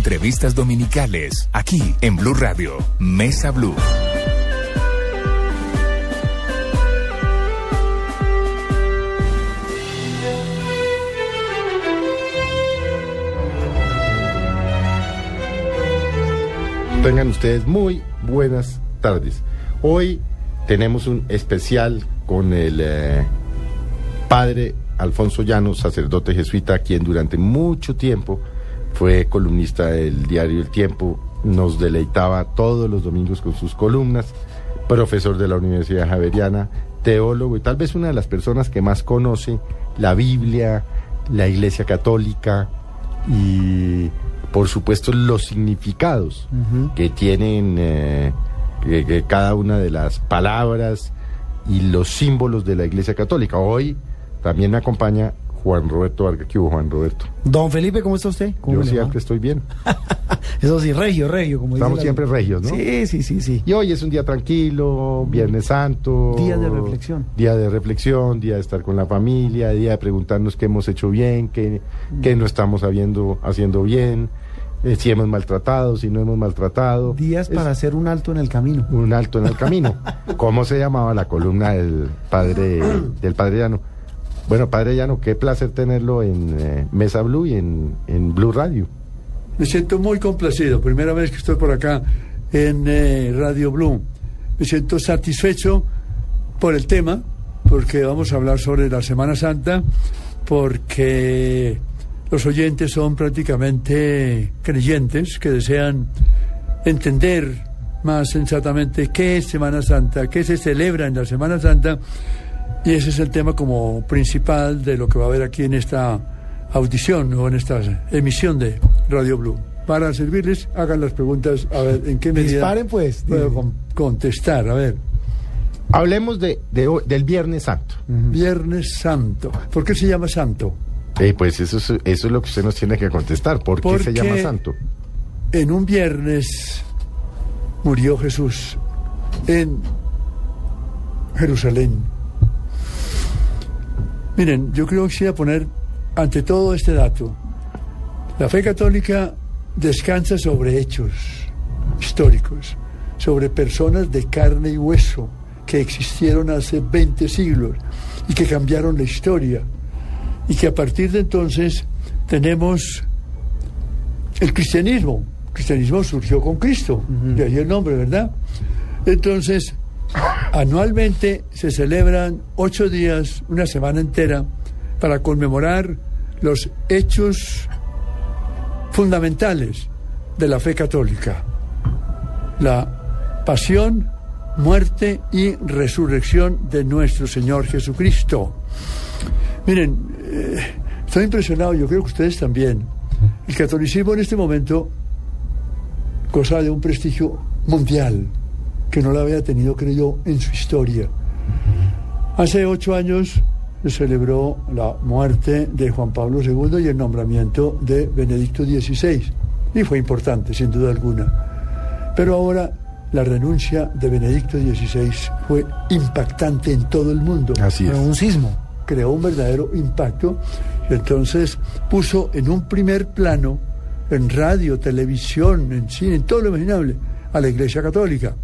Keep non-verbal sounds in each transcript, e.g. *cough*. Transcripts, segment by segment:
Entrevistas dominicales, aquí en Blue Radio, Mesa Blue. Tengan ustedes muy buenas tardes. Hoy tenemos un especial con el eh, padre Alfonso Llanos, sacerdote jesuita, quien durante mucho tiempo fue columnista del diario El Tiempo, nos deleitaba todos los domingos con sus columnas, profesor de la Universidad Javeriana, teólogo y tal vez una de las personas que más conoce la Biblia, la Iglesia Católica y por supuesto los significados que tienen eh, que- que cada una de las palabras y los símbolos de la Iglesia Católica. Hoy también me acompaña Juan Roberto Vargas. ¿Qué hubo, Juan Roberto? Don Felipe, ¿cómo está usted? ¿Cómo Yo va? siempre estoy bien. *laughs* Eso sí, regio, regio, como dice Estamos la- siempre regios, ¿no? Sí, sí, sí, sí. Y hoy es un día tranquilo, Viernes Santo. Día de reflexión. Día de reflexión, día de estar con la familia, día de preguntarnos qué hemos hecho bien, qué, qué no estamos habiendo, haciendo bien, eh, si hemos maltratado, si no hemos maltratado. Días Es para hacer un alto en el camino. un alto en el camino. *laughs* ¿Cómo se llamaba la columna del padre, del padre Llano? Bueno, padre Llano, qué placer tenerlo en eh, Mesa Blue y en, en Blue Radio. Me siento muy complacido. Primera vez que estoy por acá en eh, Radio Blue. Me siento satisfecho por el tema, porque vamos a hablar sobre la Semana Santa, porque los oyentes son prácticamente creyentes que desean entender más sensatamente qué es Semana Santa, qué se celebra en la Semana Santa, y ese es el tema como principal de lo que va a haber aquí en esta audición o en esta emisión de Radio Blue. Para servirles, hagan las preguntas, a ver, ¿en qué medida Disparen, pues. puedo con- contestar? A ver, Hablemos de, de hoy- del Viernes Santo. Viernes Santo. ¿Por qué se llama Santo? Eh, pues eso es, eso es lo que usted nos tiene que contestar. ¿Por qué se Porque- llama santo? En un viernes murió Jesús en Jerusalén. Miren, yo creo que quisiera poner ante todo este dato. La fe católica descansa sobre hechos históricos, sobre personas de carne y hueso que existieron hace 20 siglos y que cambiaron la historia. Y que a partir de entonces tenemos el cristianismo. El cristianismo surgió con Cristo, de ahí el nombre, ¿verdad? Entonces, anualmente se celebran ocho días, una semana entera, para conmemorar los hechos fundamentales de la fe católica. La pasión, muerte y resurrección de nuestro Señor Jesucristo. Miren, eh, estoy impresionado, yo creo que ustedes también. El catolicismo en este momento goza de un prestigio mundial que no lo había tenido, creo yo, en su historia. Hace ocho años se celebró la muerte de Juan Pablo II y el nombramiento de Benedicto XVI. Y fue importante, sin duda alguna. Pero ahora la renuncia de Benedicto XVI fue impactante en todo el mundo Así es. Pero un sismo. creó un verdadero impacto y entonces puso en un primer plano, en radio, televisión, en cine, en todo lo imaginable, a la Iglesia Católica,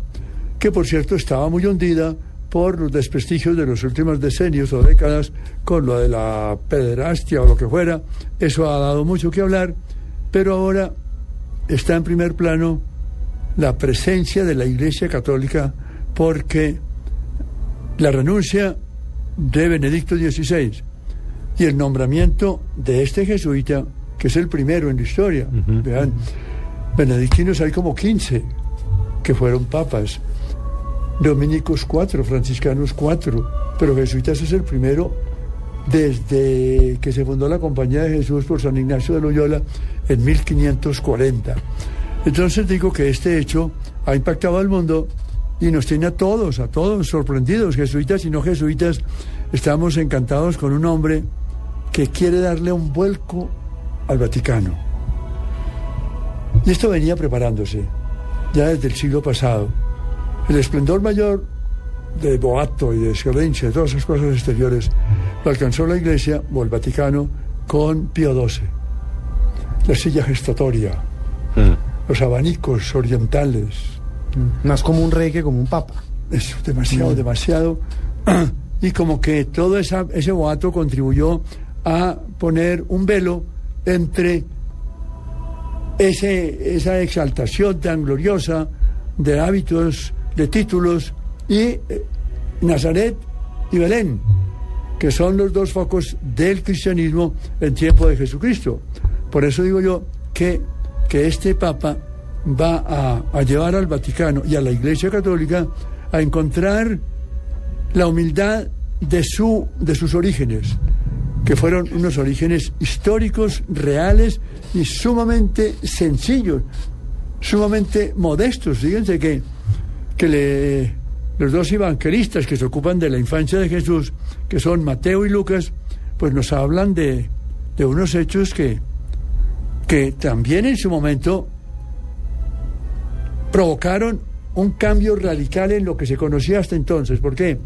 que por cierto estaba muy hundida por los desprestigios de los últimos decenios o décadas con lo de la pederastia o lo que fuera. Eso ha dado mucho que hablar, pero ahora está en primer plano la presencia de la Iglesia Católica porque la renuncia de Benedicto XVI y el nombramiento de este jesuita, que es el primero en la historia. Vean, benedictinos hay como 15 que fueron papas, dominicos cuatro, franciscanos cuatro, pero jesuitas es el primero desde que se fundó la Compañía de Jesús por San Ignacio de Loyola en 1540. Entonces digo que este hecho ha impactado al mundo y nos tiene a todos, a todos sorprendidos, jesuitas y no jesuitas. Estamos encantados con un hombre que quiere darle un vuelco al Vaticano. Y esto venía preparándose ya desde el siglo pasado. El esplendor mayor de Boato y de Scalencha, de todas esas cosas exteriores, lo alcanzó la Iglesia o el Vaticano con Pío XII. La silla gestatoria, los abanicos orientales. Más como un rey que como un papa. Es demasiado, demasiado. *clears throat* Y como que todo esa, ese boato contribuyó a poner un velo entre ese, esa exaltación tan gloriosa de hábitos, de títulos, y eh, Nazaret y Belén, que son los dos focos del cristianismo en tiempo de Jesucristo. Por eso digo yo que, que este Papa va a, llevar al Vaticano y a la Iglesia Católica a encontrar la humildad de, su, de sus orígenes, que fueron unos orígenes históricos, reales y sumamente sencillos, sumamente modestos. Fíjense que, que le, los dos evangelistas que se ocupan de la infancia de Jesús, que son Mateo y Lucas, pues nos hablan de, de unos hechos que, que también en su momento provocaron un cambio radical en lo que se conocía hasta entonces. ¿Por qué?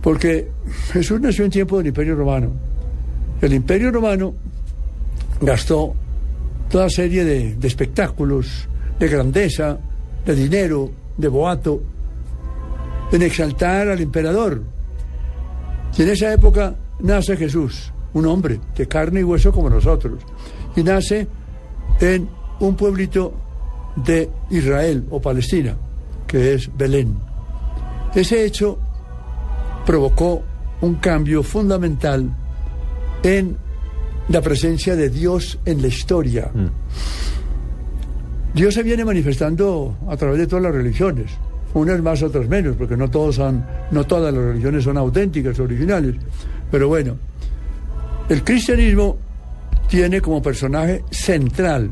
Porque Jesús nació en tiempo del Imperio Romano. El Imperio Romano gastó toda serie de, de espectáculos, de grandeza, de dinero, de boato, en exaltar al emperador. Y en esa época nace Jesús, un hombre de carne y hueso como nosotros, y nace en un pueblito de Israel o Palestina, que es Belén. Ese hecho provocó un cambio fundamental en la presencia de Dios en la historia. Dios se viene manifestando a través de todas las religiones, unas más, otras menos, porque no, todos no todas las religiones son auténticas, originales. Pero bueno, el cristianismo tiene como personaje central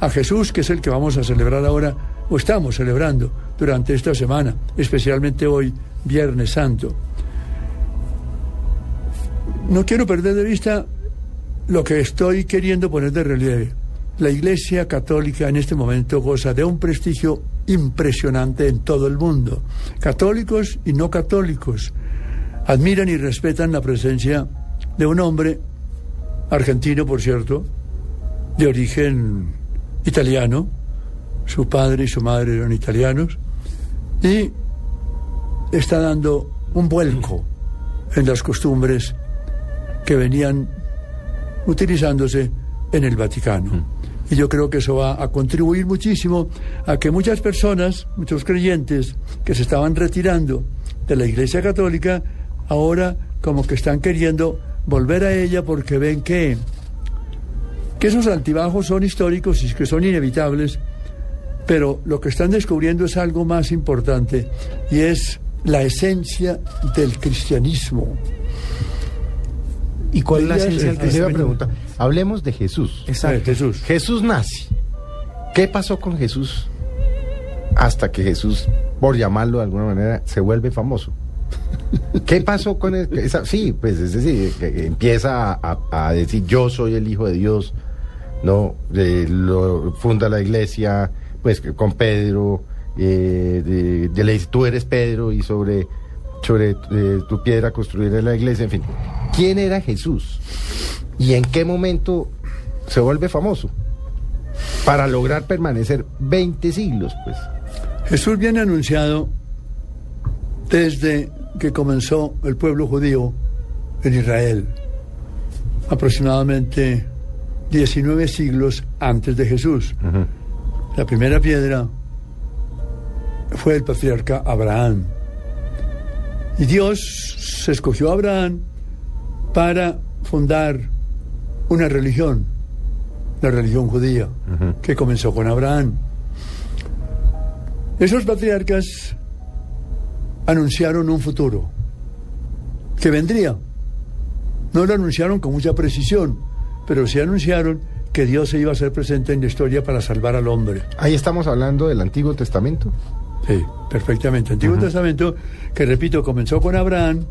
a Jesús, que es el que vamos a celebrar ahora, o estamos celebrando durante esta semana, especialmente hoy, Viernes Santo. No quiero perder de vista lo que estoy queriendo poner de relieve. La Iglesia Católica en este momento goza de un prestigio impresionante en todo el mundo. Católicos y no católicos admiran y respetan la presencia de un hombre argentino, por cierto, de origen italiano, su padre y su madre eran italianos, y está dando un vuelco en las costumbres que venían utilizándose en el Vaticano. Y yo creo que eso va a contribuir muchísimo a que muchas personas, muchos creyentes que se estaban retirando de la Iglesia Católica, ahora como que están queriendo volver a ella porque ven que, que esos altibajos son históricos y que son inevitables, pero lo que están descubriendo es algo más importante y es la esencia del cristianismo. ¿Y cuál es la esencia del cristianismo? pregunta. Hablemos de Jesús. Exacto. Jesús. Jesús nace. ¿Qué pasó con Jesús hasta que Jesús, por llamarlo de alguna manera, se vuelve famoso? ¿Qué pasó con él? Esa- sí, pues es decir, que- empieza a, decir yo soy el hijo de Dios, no, lo funda la iglesia, pues con Pedro, eh, de, de le dice tú eres Pedro y sobre sobre eh, tu piedra construiré la iglesia, en fin. ¿Quién era Jesús? ¿Y en qué momento se vuelve famoso? Para lograr permanecer 20 siglos, pues. Jesús viene anunciado desde que comenzó el pueblo judío en Israel, aproximadamente 19 siglos antes de Jesús. La primera piedra fue el patriarca Abraham. Y Dios se escogió a Abraham para fundar una religión, la religión judía, que comenzó con Abraham. Esos patriarcas anunciaron un futuro que vendría. No lo anunciaron con mucha precisión, pero sí anunciaron que Dios se iba a hacer presente en la historia para salvar al hombre. Ahí estamos hablando del Antiguo Testamento. Sí, perfectamente. Antiguo Testamento, que repito, comenzó con Abraham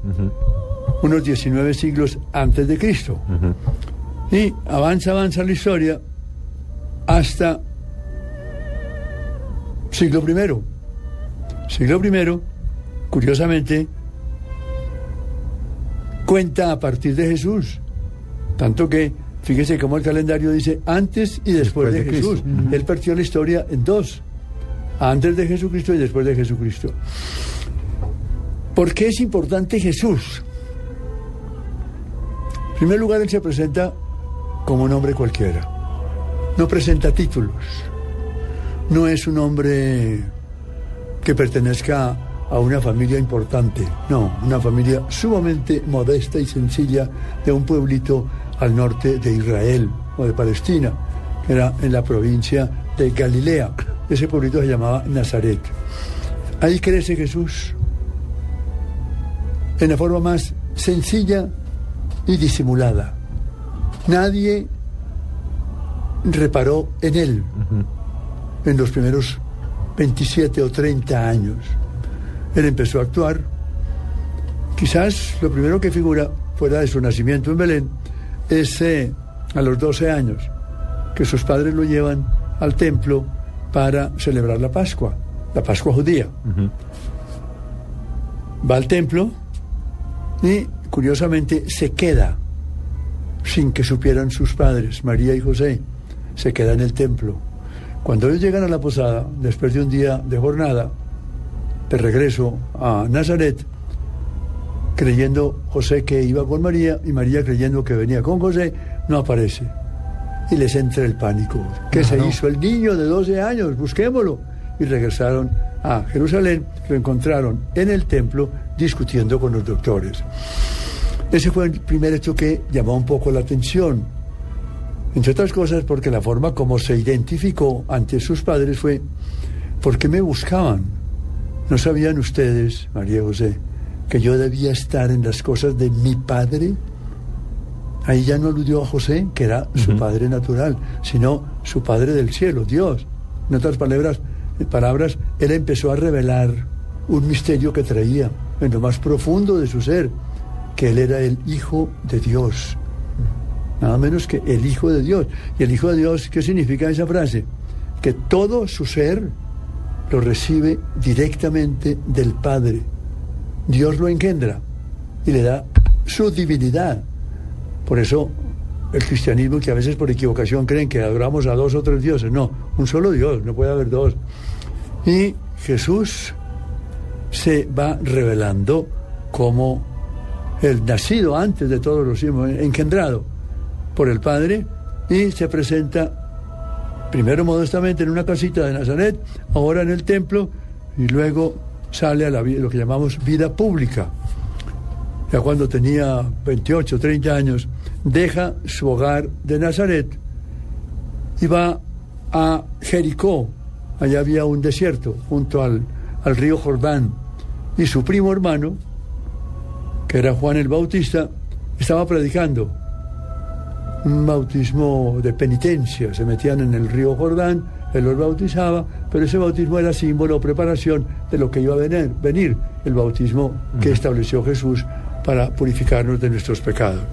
unos 19 siglos antes de Cristo. Y avanza, avanza la historia hasta siglo primero. Siglo primero, curiosamente, cuenta a partir de Jesús. Tanto que Fíjese cómo el calendario dice antes y después, de, Jesús. Él partió la historia en dos. Antes de Jesucristo y después de Jesucristo. ¿Por qué es importante Jesús? En primer lugar, él se presenta como un hombre cualquiera. No presenta títulos. No es un hombre que pertenezca a una familia importante. No, una familia sumamente modesta y sencilla de un pueblito al norte de Israel o de Palestina, que era en la provincia de Galilea. Ese pueblito se llamaba Nazaret. Ahí crece Jesús en la forma más sencilla y disimulada. Nadie reparó en él en los primeros 27 o 30 años. Él empezó a actuar. Quizás lo primero que figura fuera de su nacimiento en Belén es eh, a los 12 años, que sus padres lo llevan al templo para celebrar la Pascua, la Pascua judía. Va al templo y curiosamente se queda sin que supieran sus padres, María y José, se queda en el templo. Cuando ellos llegan a la posada, después de un día de jornada, de regreso a Nazaret, creyendo José que iba con María y María creyendo que venía con José, no aparece. Y les entra el pánico. ¿Qué se hizo el niño de 12 años? Busquémoslo. Y regresaron a Jerusalén, lo encontraron en el templo discutiendo con los doctores. Ese fue el primer hecho que llamó un poco la atención. Entre otras cosas porque la forma como se identificó ante sus padres fue, ¿por qué me buscaban? ¿No sabían ustedes, María José, que yo debía estar en las cosas de mi padre? Ahí ya no aludió a José, que era su padre natural, sino su padre del cielo, Dios. En otras palabras, palabras, él empezó a revelar un misterio que traía en lo más profundo de su ser, que él era el Hijo de Dios. Nada menos que el Hijo de Dios. ¿Y el Hijo de Dios qué significa esa frase? Que todo su ser lo recibe directamente del Padre. Dios lo engendra y le da su divinidad. Por eso el cristianismo, que a veces por equivocación creen que adoramos a dos o tres dioses, no, un solo Dios, no puede haber dos. Y Jesús se va revelando como el nacido antes de todos los hijos, engendrado por el Padre, y se presenta primero modestamente en una casita de Nazaret, ahora en el templo, y luego sale a la, lo que llamamos vida pública. Ya cuando tenía 28, 30 años, deja su hogar de Nazaret y va a Jericó. Allá había un desierto junto al, al río Jordán. Y su primo hermano, que era Juan el Bautista, estaba predicando un bautismo de penitencia. Se metían en el río Jordán, él los bautizaba, pero ese bautismo era símbolo o preparación de lo que iba a venir, venir el bautismo que estableció Jesús para purificarnos de nuestros pecados.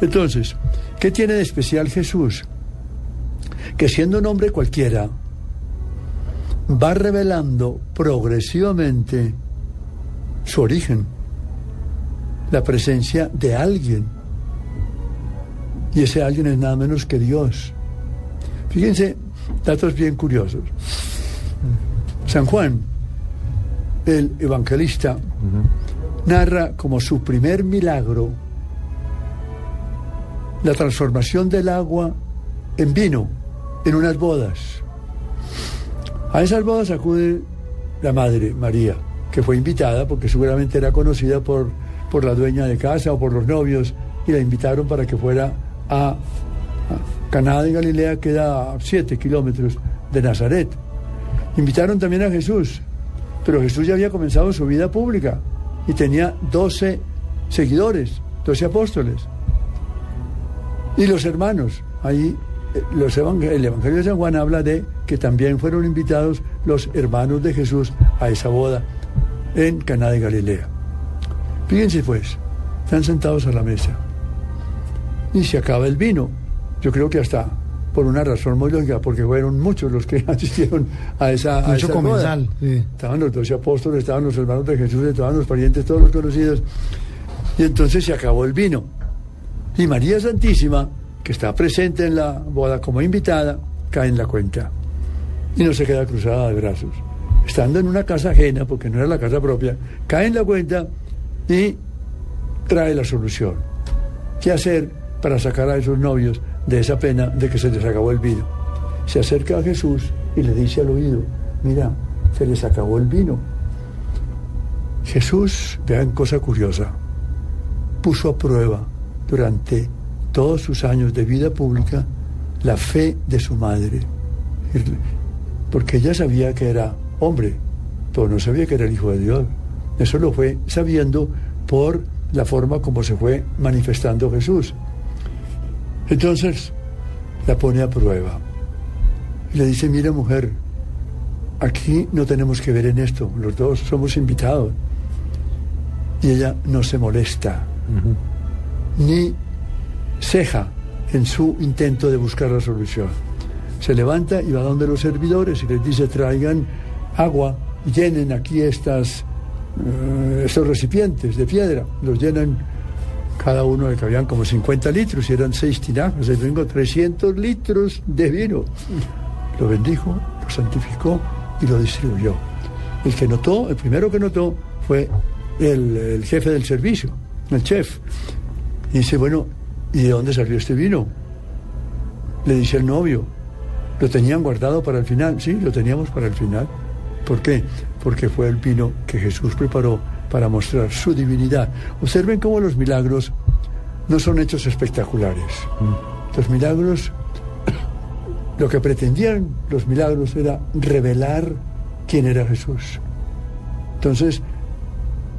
Entonces, ¿qué tiene de especial Jesús? Que siendo un hombre cualquiera, va revelando progresivamente su origen, la presencia de alguien y ese alguien es nada menos que Dios. Fíjense, datos bien curiosos. San Juan, el evangelista, narra como su primer milagro la transformación del agua en vino en unas bodas. A esas bodas acude la madre María, que fue invitada porque seguramente era conocida por, por la dueña de casa o por los novios y la invitaron para que fuera a, Caná de Galilea, queda a 7 kilómetros de Nazaret. Invitaron también a Jesús, pero Jesús ya había comenzado su vida pública y tenía 12 seguidores, 12 apóstoles. Y los hermanos, ahí eh, los el Evangelio de San Juan habla de que también fueron invitados los hermanos de Jesús a esa boda en Caná de Galilea. Fíjense pues, están sentados a la mesa y se acaba el vino. Yo creo que hasta por una razón muy lógica, porque fueron muchos los que *laughs* asistieron a esa, a Mucho comensal. Estaban los doce apóstoles, estaban los hermanos de Jesús, estaban los parientes, todos los conocidos. Y entonces se acabó el vino. Y María Santísima, que está presente en la boda como invitada, cae en la cuenta y no se queda cruzada de brazos. Estando en una casa ajena, porque no era la casa propia, cae en la cuenta y trae la solución. ¿Qué hacer para sacar a esos novios de esa pena de que se les acabó el vino? Se acerca a Jesús y le dice al oído, mira, se les acabó el vino. Jesús, vean cosa curiosa, puso a prueba durante todos sus años de vida pública la fe de su madre, porque ella sabía que era hombre, pero no sabía que era el Hijo de Dios. Eso lo fue sabiendo por la forma como se fue manifestando Jesús. Entonces la pone a prueba y le dice, mira mujer, aquí no tenemos que ver en esto, los dos somos invitados. Y ella no se molesta, ni ceja en su intento de buscar la solución. Se levanta y va donde los servidores y les dice traigan agua, llenen aquí estas, eh, estos recipientes de piedra, los llenan cada uno de que habían como 50 litros y eran seis tinajas, y tengo 300 litros de vino. Lo bendijo, lo santificó y lo distribuyó. El que notó, el primero que notó fue el, el jefe del servicio, el chef. Y dice, bueno, ¿y de dónde salió este vino? Le dice el novio, ¿lo tenían guardado para el final? Sí, lo teníamos para el final. ¿Por qué? Porque fue el vino que Jesús preparó para mostrar su divinidad. Observen cómo los milagros no son hechos espectaculares. Los milagros, *coughs* lo que pretendían los milagros era revelar quién era Jesús. Entonces,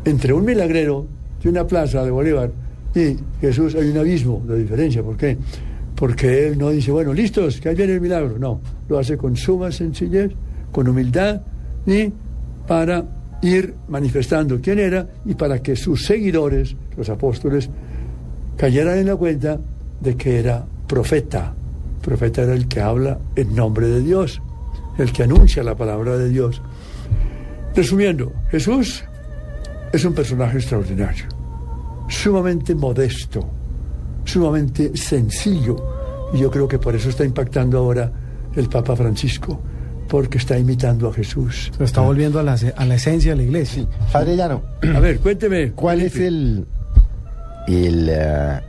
entre un milagrero de una plaza de Bolívar y Jesús hay un abismo de diferencia. ¿Por qué? Porque él no dice, bueno, listos, que ahí viene el milagro. No, lo hace con suma sencillez, con humildad y para ir manifestando quién era y para que sus seguidores, los apóstoles, cayeran en la cuenta de que era profeta. Profeta era el que habla en nombre de Dios, el que anuncia la palabra de Dios. Resumiendo, Jesús es un personaje extraordinario, sumamente modesto, sumamente sencillo, y yo creo que por eso está impactando ahora el Papa Francisco, porque está imitando a Jesús. Se está volviendo a la, a la esencia de la iglesia. Sí. Padre Llano, A ver, cuénteme. ¿cuál es el, el, eh,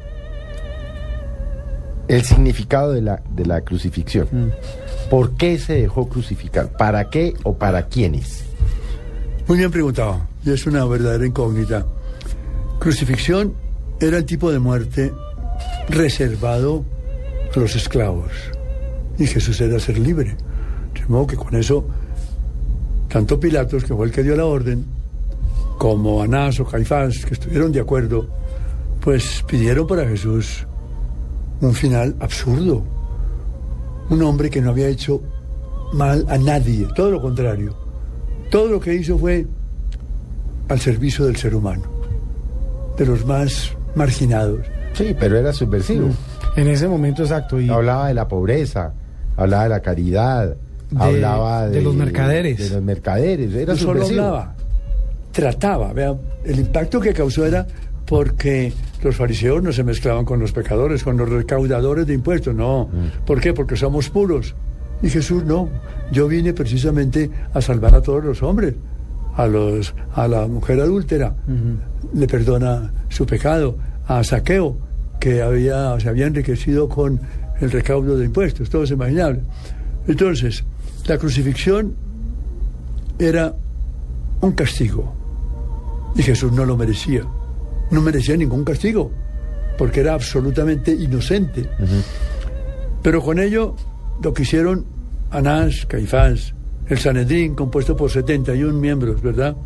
el significado de la, de la crucifixión? ¿Por qué se dejó crucificar? ¿Para qué o para quiénes? Muy bien preguntado, y es una verdadera incógnita. Crucifixión era el tipo de muerte reservado a los esclavos, y Jesús era ser libre. De modo que con eso, tanto Pilatos, que fue el que dio la orden, como Anás o Caifás, que estuvieron de acuerdo, pues pidieron para Jesús un final absurdo. Un hombre que no había hecho mal a nadie, todo lo contrario. Todo lo que hizo fue al servicio del ser humano, de los más marginados. Sí, pero era subversivo. En ese momento exacto. Y Hablaba de la pobreza, hablaba de la caridad, De- hablaba de, de los mercaderes. De los mercaderes, era no solo hablaba, trataba. Vea, el impacto que causó era porque los fariseos no se mezclaban con los pecadores, con los recaudadores de impuestos, no. ¿Por qué? Porque somos puros. Y Jesús no. Yo vine precisamente a salvar a todos los hombres. A, los, a la mujer adúltera le perdona su pecado. A Saqueo, que había, se había enriquecido con el recaudo de impuestos. Todo es imaginable. Entonces, la crucifixión era un castigo. Y Jesús no lo merecía. No merecía ningún castigo, porque era absolutamente inocente. Pero con ello lo que hicieron Anás, Caifás, el Sanedrín, compuesto por 71 miembros, ¿verdad?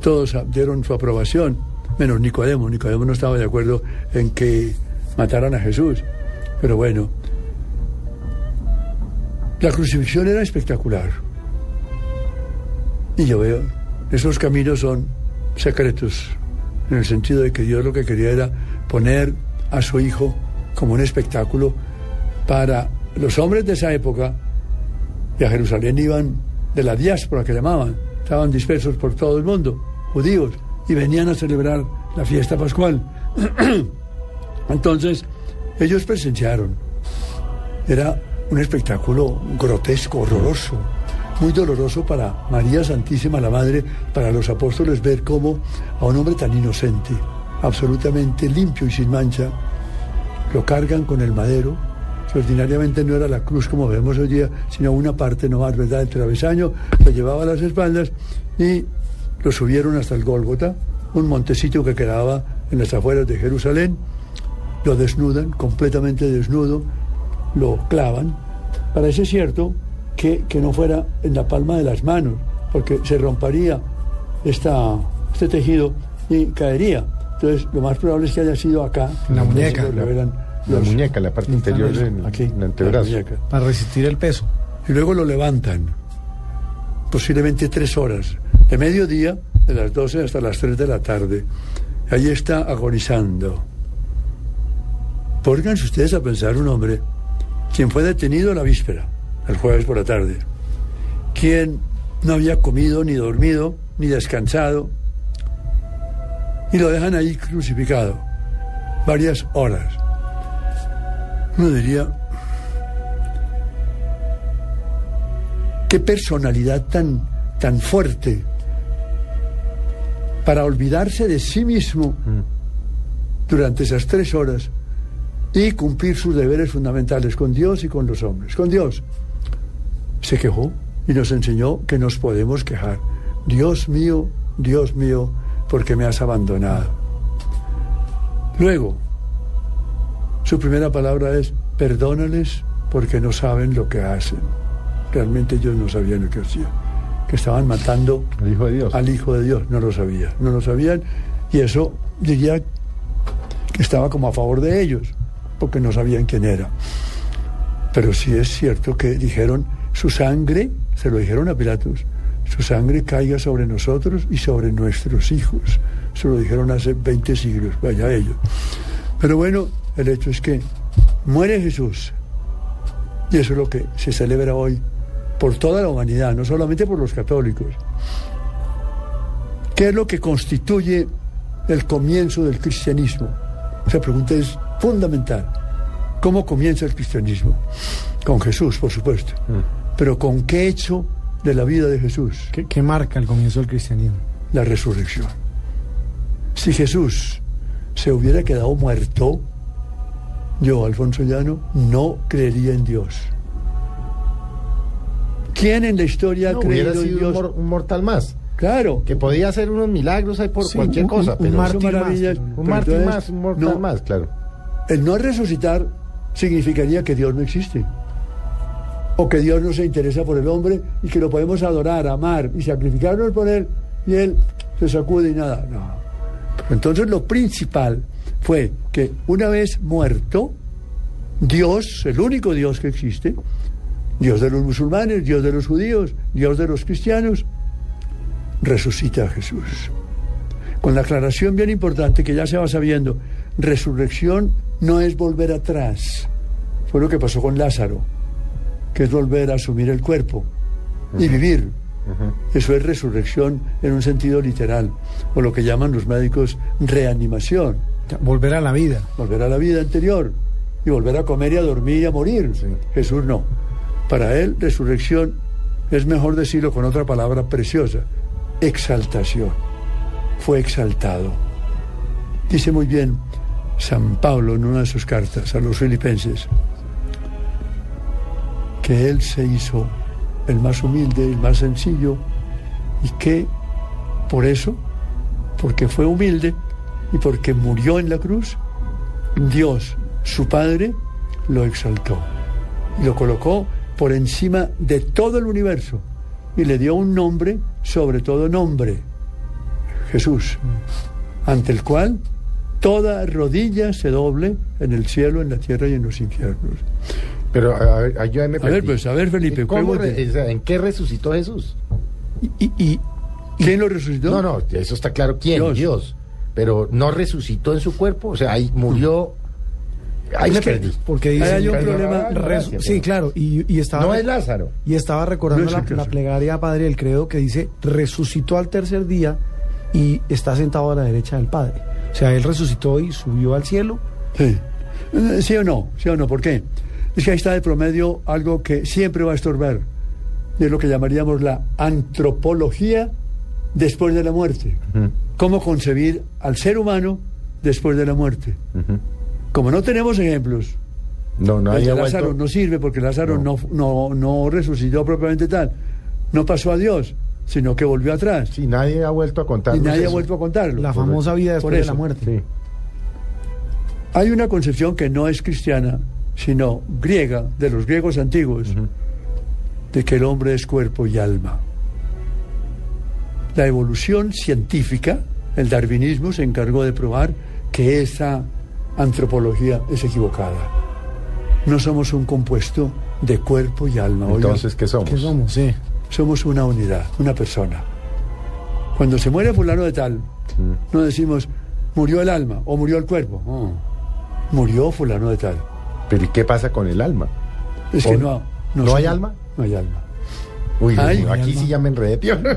Todos dieron su aprobación, menos Nicodemo. Nicodemo no estaba de acuerdo en que mataran a Jesús. Pero bueno, la crucifixión era espectacular. Y yo veo, esos caminos son secretos, en el sentido de que Dios lo que quería era poner a su hijo como un espectáculo para los hombres de esa época, y a Jerusalén iban de la diáspora que llamaban, estaban dispersos por todo el mundo, judíos, y venían a celebrar la fiesta pascual. *clears throat* Entonces, ellos presenciaron Era un espectáculo grotesco, horroroso, muy doloroso para María Santísima, la Madre, para los apóstoles, ver cómo a un hombre tan inocente, absolutamente limpio y sin mancha, lo cargan con el madero, ordinariamente no era la cruz como vemos hoy día, sino una parte nomás, ¿verdad?, el travesaño, lo llevaba a las espaldas y lo subieron hasta el Gólgota, un montecito que quedaba en las afueras de Jerusalén, lo desnudan, completamente desnudo, lo clavan. Parece cierto que, que no fuera en la palma de las manos, porque se rompería esta, este tejido y caería. Entonces, lo más probable es que haya sido acá. En la muñeca. Lo revelan La los- muñeca, la parte interior del aquí, el la antebrazo. Para resistir el peso. Y luego lo levantan, posiblemente tres horas, de mediodía, de las 12 hasta las 3 de la tarde. Ahí está agonizando. Pónganse ustedes a pensar un hombre, quien fue detenido la víspera, el jueves por la tarde, quien no había comido, ni dormido, ni descansado, y lo dejan ahí crucificado varias horas. Uno diría, qué personalidad tan, tan fuerte para olvidarse de sí mismo durante esas tres horas y cumplir sus deberes fundamentales con Dios y con los hombres. Con Dios. Se quejó y nos enseñó que nos podemos quejar. Dios mío, Dios mío, porque me has abandonado. Luego, su primera palabra es, perdónales porque no saben lo que hacen. Realmente ellos no sabían lo que hacían. Que estaban matando El Hijo de Dios. al Hijo de Dios. No lo sabían, no lo sabían. Y eso diría que estaba como a favor de ellos, porque no sabían quién era. Pero sí es cierto que dijeron, su sangre, se lo dijeron a Pilatos, su sangre caiga sobre nosotros y sobre nuestros hijos. Se lo dijeron hace 20 siglos, vaya ellos. Pero bueno, el hecho es que muere Jesús. Y eso es lo que se celebra hoy por toda la humanidad, no solamente por los católicos. ¿Qué es lo que constituye el comienzo del cristianismo? Esa pregunta es fundamental. ¿Cómo comienza el cristianismo? Con Jesús, por supuesto. Pero ¿con qué hecho de la vida de Jesús? ¿Qué, qué marca el comienzo del cristianismo? La resurrección. Si Jesús se hubiera quedado muerto, yo, Alfonso Llano, no creería en Dios. ¿Quién en la historia ha No, creído en sido un, Dios? mor- un mortal más. Claro. Que podía hacer unos milagros ahí por Sí, cualquier un- cosa, un pero mártir Son más, un pero mártir entonces, más, un mortal no, más, claro. El no resucitar significaría que Dios no existe. O que Dios no se interesa por el hombre y que lo podemos adorar, amar y sacrificarnos por él y él se sacude y nada. No. Entonces lo principal fue que una vez muerto, Dios, el único Dios que existe, Dios de los musulmanes, Dios de los judíos, Dios de los cristianos, resucita a Jesús. Con la aclaración bien importante que ya se va sabiendo, resurrección no es volver atrás. Fue lo que pasó con Lázaro, que es volver a asumir el cuerpo y vivir. Eso es resurrección en un sentido literal, o lo que llaman los médicos reanimación, Volver a la vida. volver a la vida anterior y volver a comer y a dormir y a morir. Jesús no. Para él, resurrección es mejor decirlo con otra palabra preciosa, exaltación. Fue exaltado. Dice muy bien San Pablo en una de sus cartas a los filipenses que él se hizo el más humilde, el más sencillo y que por eso, porque fue humilde y porque murió en la cruz, Dios, su Padre, lo exaltó y lo colocó por encima de todo el universo y le dio un nombre sobre todo nombre, Jesús, ante el cual toda rodilla se doble en el cielo, en la tierra y en los infiernos. Pero a ver, ayúdame. A ver, pues, a ver, Felipe, ¿Cómo re- ¿En qué resucitó Jesús? Y, y- ¿Quién lo resucitó? No, no, eso está claro. ¿Quién? Dios. Dios. Pero no resucitó en su cuerpo, o sea, ahí murió. Ahí es me que- perdí. Porque Ahí dice hay un problema. sí, pero- claro. Y, y estaba, No es Lázaro. y estaba recordando No es la, la plegaria Padre del Credo que dice, resucitó al tercer día y está sentado a la derecha del Padre. O sea, él resucitó y subió al cielo. Sí. Eh, ¿Sí o no? ¿Sí o no? ¿Por qué? Es que ahí está de promedio algo que siempre va a estorbar. Es lo que llamaríamos la antropología después de la muerte. Cómo concebir al ser humano después de la muerte. Como no tenemos ejemplos, No, el de ha Lázaro vuelto. no sirve porque Lázaro no. No, no, resucitó propiamente tal. No pasó a Dios, sino que volvió atrás. Sí, nadie ha vuelto a contar. y nadie ha vuelto a contarlo. La famosa vida después de la muerte. Sí. Hay una concepción que no es cristiana, sino griega, de los griegos antiguos, de que el hombre es cuerpo y alma. La evolución científica, el darwinismo, se encargó de probar que esa antropología es equivocada. No somos un compuesto de cuerpo y alma. oiga. Entonces, ¿qué somos? ¿Qué somos? Sí. Somos una unidad, una persona. Cuando se muere fulano de tal, no decimos murió el alma o murió el cuerpo. No. Murió fulano de tal. Pero ¿y qué pasa con el alma? Es que ¿O- no. ¿no hay alma? No hay alma. Uy, Ay, aquí alma. sí ya me enredé. tío. No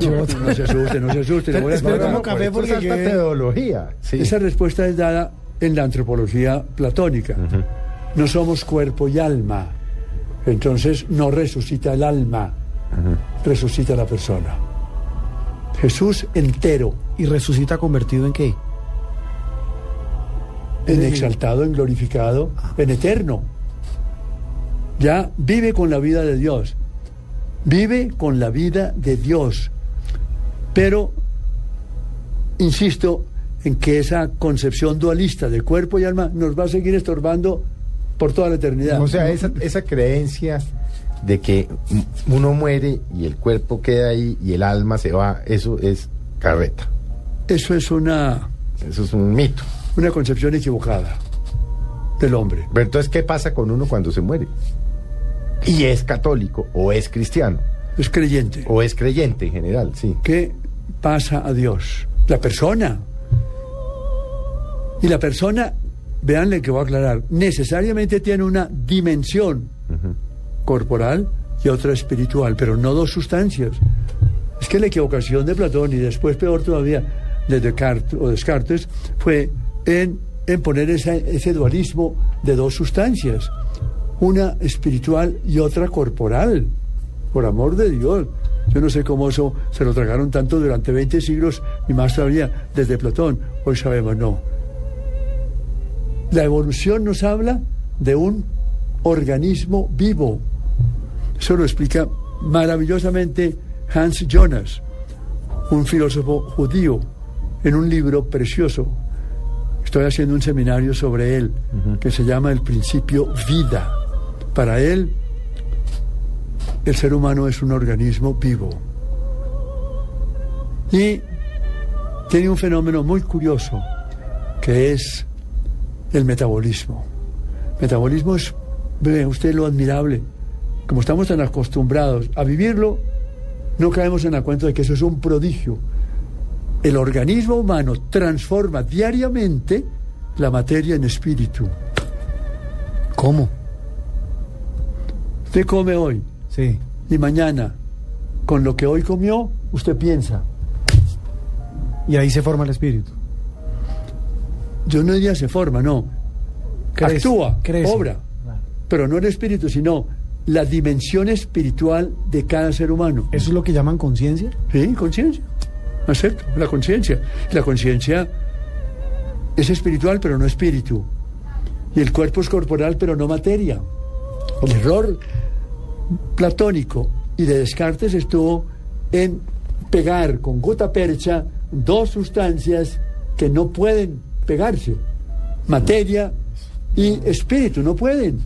se asuste, no se asuste. le voy a Espera, explicar. ¿cómo café? Esto porque teología. Sí. Esa respuesta es dada en la antropología platónica. No somos cuerpo y alma. Entonces no resucita el alma, resucita la persona. Jesús entero, ¿Y resucita convertido en qué? en exaltado, en glorificado, en eterno. Ya vive con la vida de Dios. Vive con la vida de Dios. Pero, insisto en que esa concepción dualista de cuerpo y alma nos va a seguir estorbando por toda la eternidad. O sea, esa, esa creencia de que uno muere y el cuerpo queda ahí y el alma se va, eso es carreta. Eso es una, Eso es un mito. una concepción equivocada del hombre. Pero entonces, ¿qué pasa con uno cuando se muere? Y es católico, o es cristiano, Es creyente. o es creyente en general, sí. ¿Qué pasa a Dios? La persona. Y la persona, véanle que voy a aclarar, necesariamente tiene una dimensión corporal y otra espiritual, pero no dos sustancias. Es que la equivocación de Platón y después peor todavía de Descartes, o Descartes fue en, en poner esa- ese dualismo de dos sustancias, una espiritual y otra corporal, por amor de Dios. Yo no sé cómo eso se lo tragaron tanto durante 20 siglos y más todavía desde Platón. Hoy sabemos, no. La evolución nos habla de un organismo vivo. Eso lo explica maravillosamente Hans Jonas, un filósofo judío, en un libro precioso. Estoy haciendo un seminario sobre él, que se llama El principio vida. Para él, el ser humano es un organismo vivo. Y tiene un fenómeno muy curioso, que es el metabolismo. Metabolismo es, ve usted lo admirable. Como estamos tan acostumbrados a vivirlo, no caemos en la cuenta de que eso es un prodigio. El organismo humano transforma diariamente la materia en espíritu. ¿Cómo? Usted come hoy Sí. y mañana, con lo que hoy comió, usted piensa. Y ahí se forma el espíritu. Yo no diría se forma, no. Crece, Actúa, crece. obra. Pero no el espíritu, sino la dimensión espiritual de cada ser humano. ¿Eso es lo que llaman conciencia? Sí, conciencia. Acepto, la conciencia. La conciencia es espiritual, pero no espíritu. Y el cuerpo es corporal, pero no materia. El error platónico y de Descartes estuvo en pegar con gota percha dos sustancias que no pueden pegarse. Materia y espíritu, no pueden.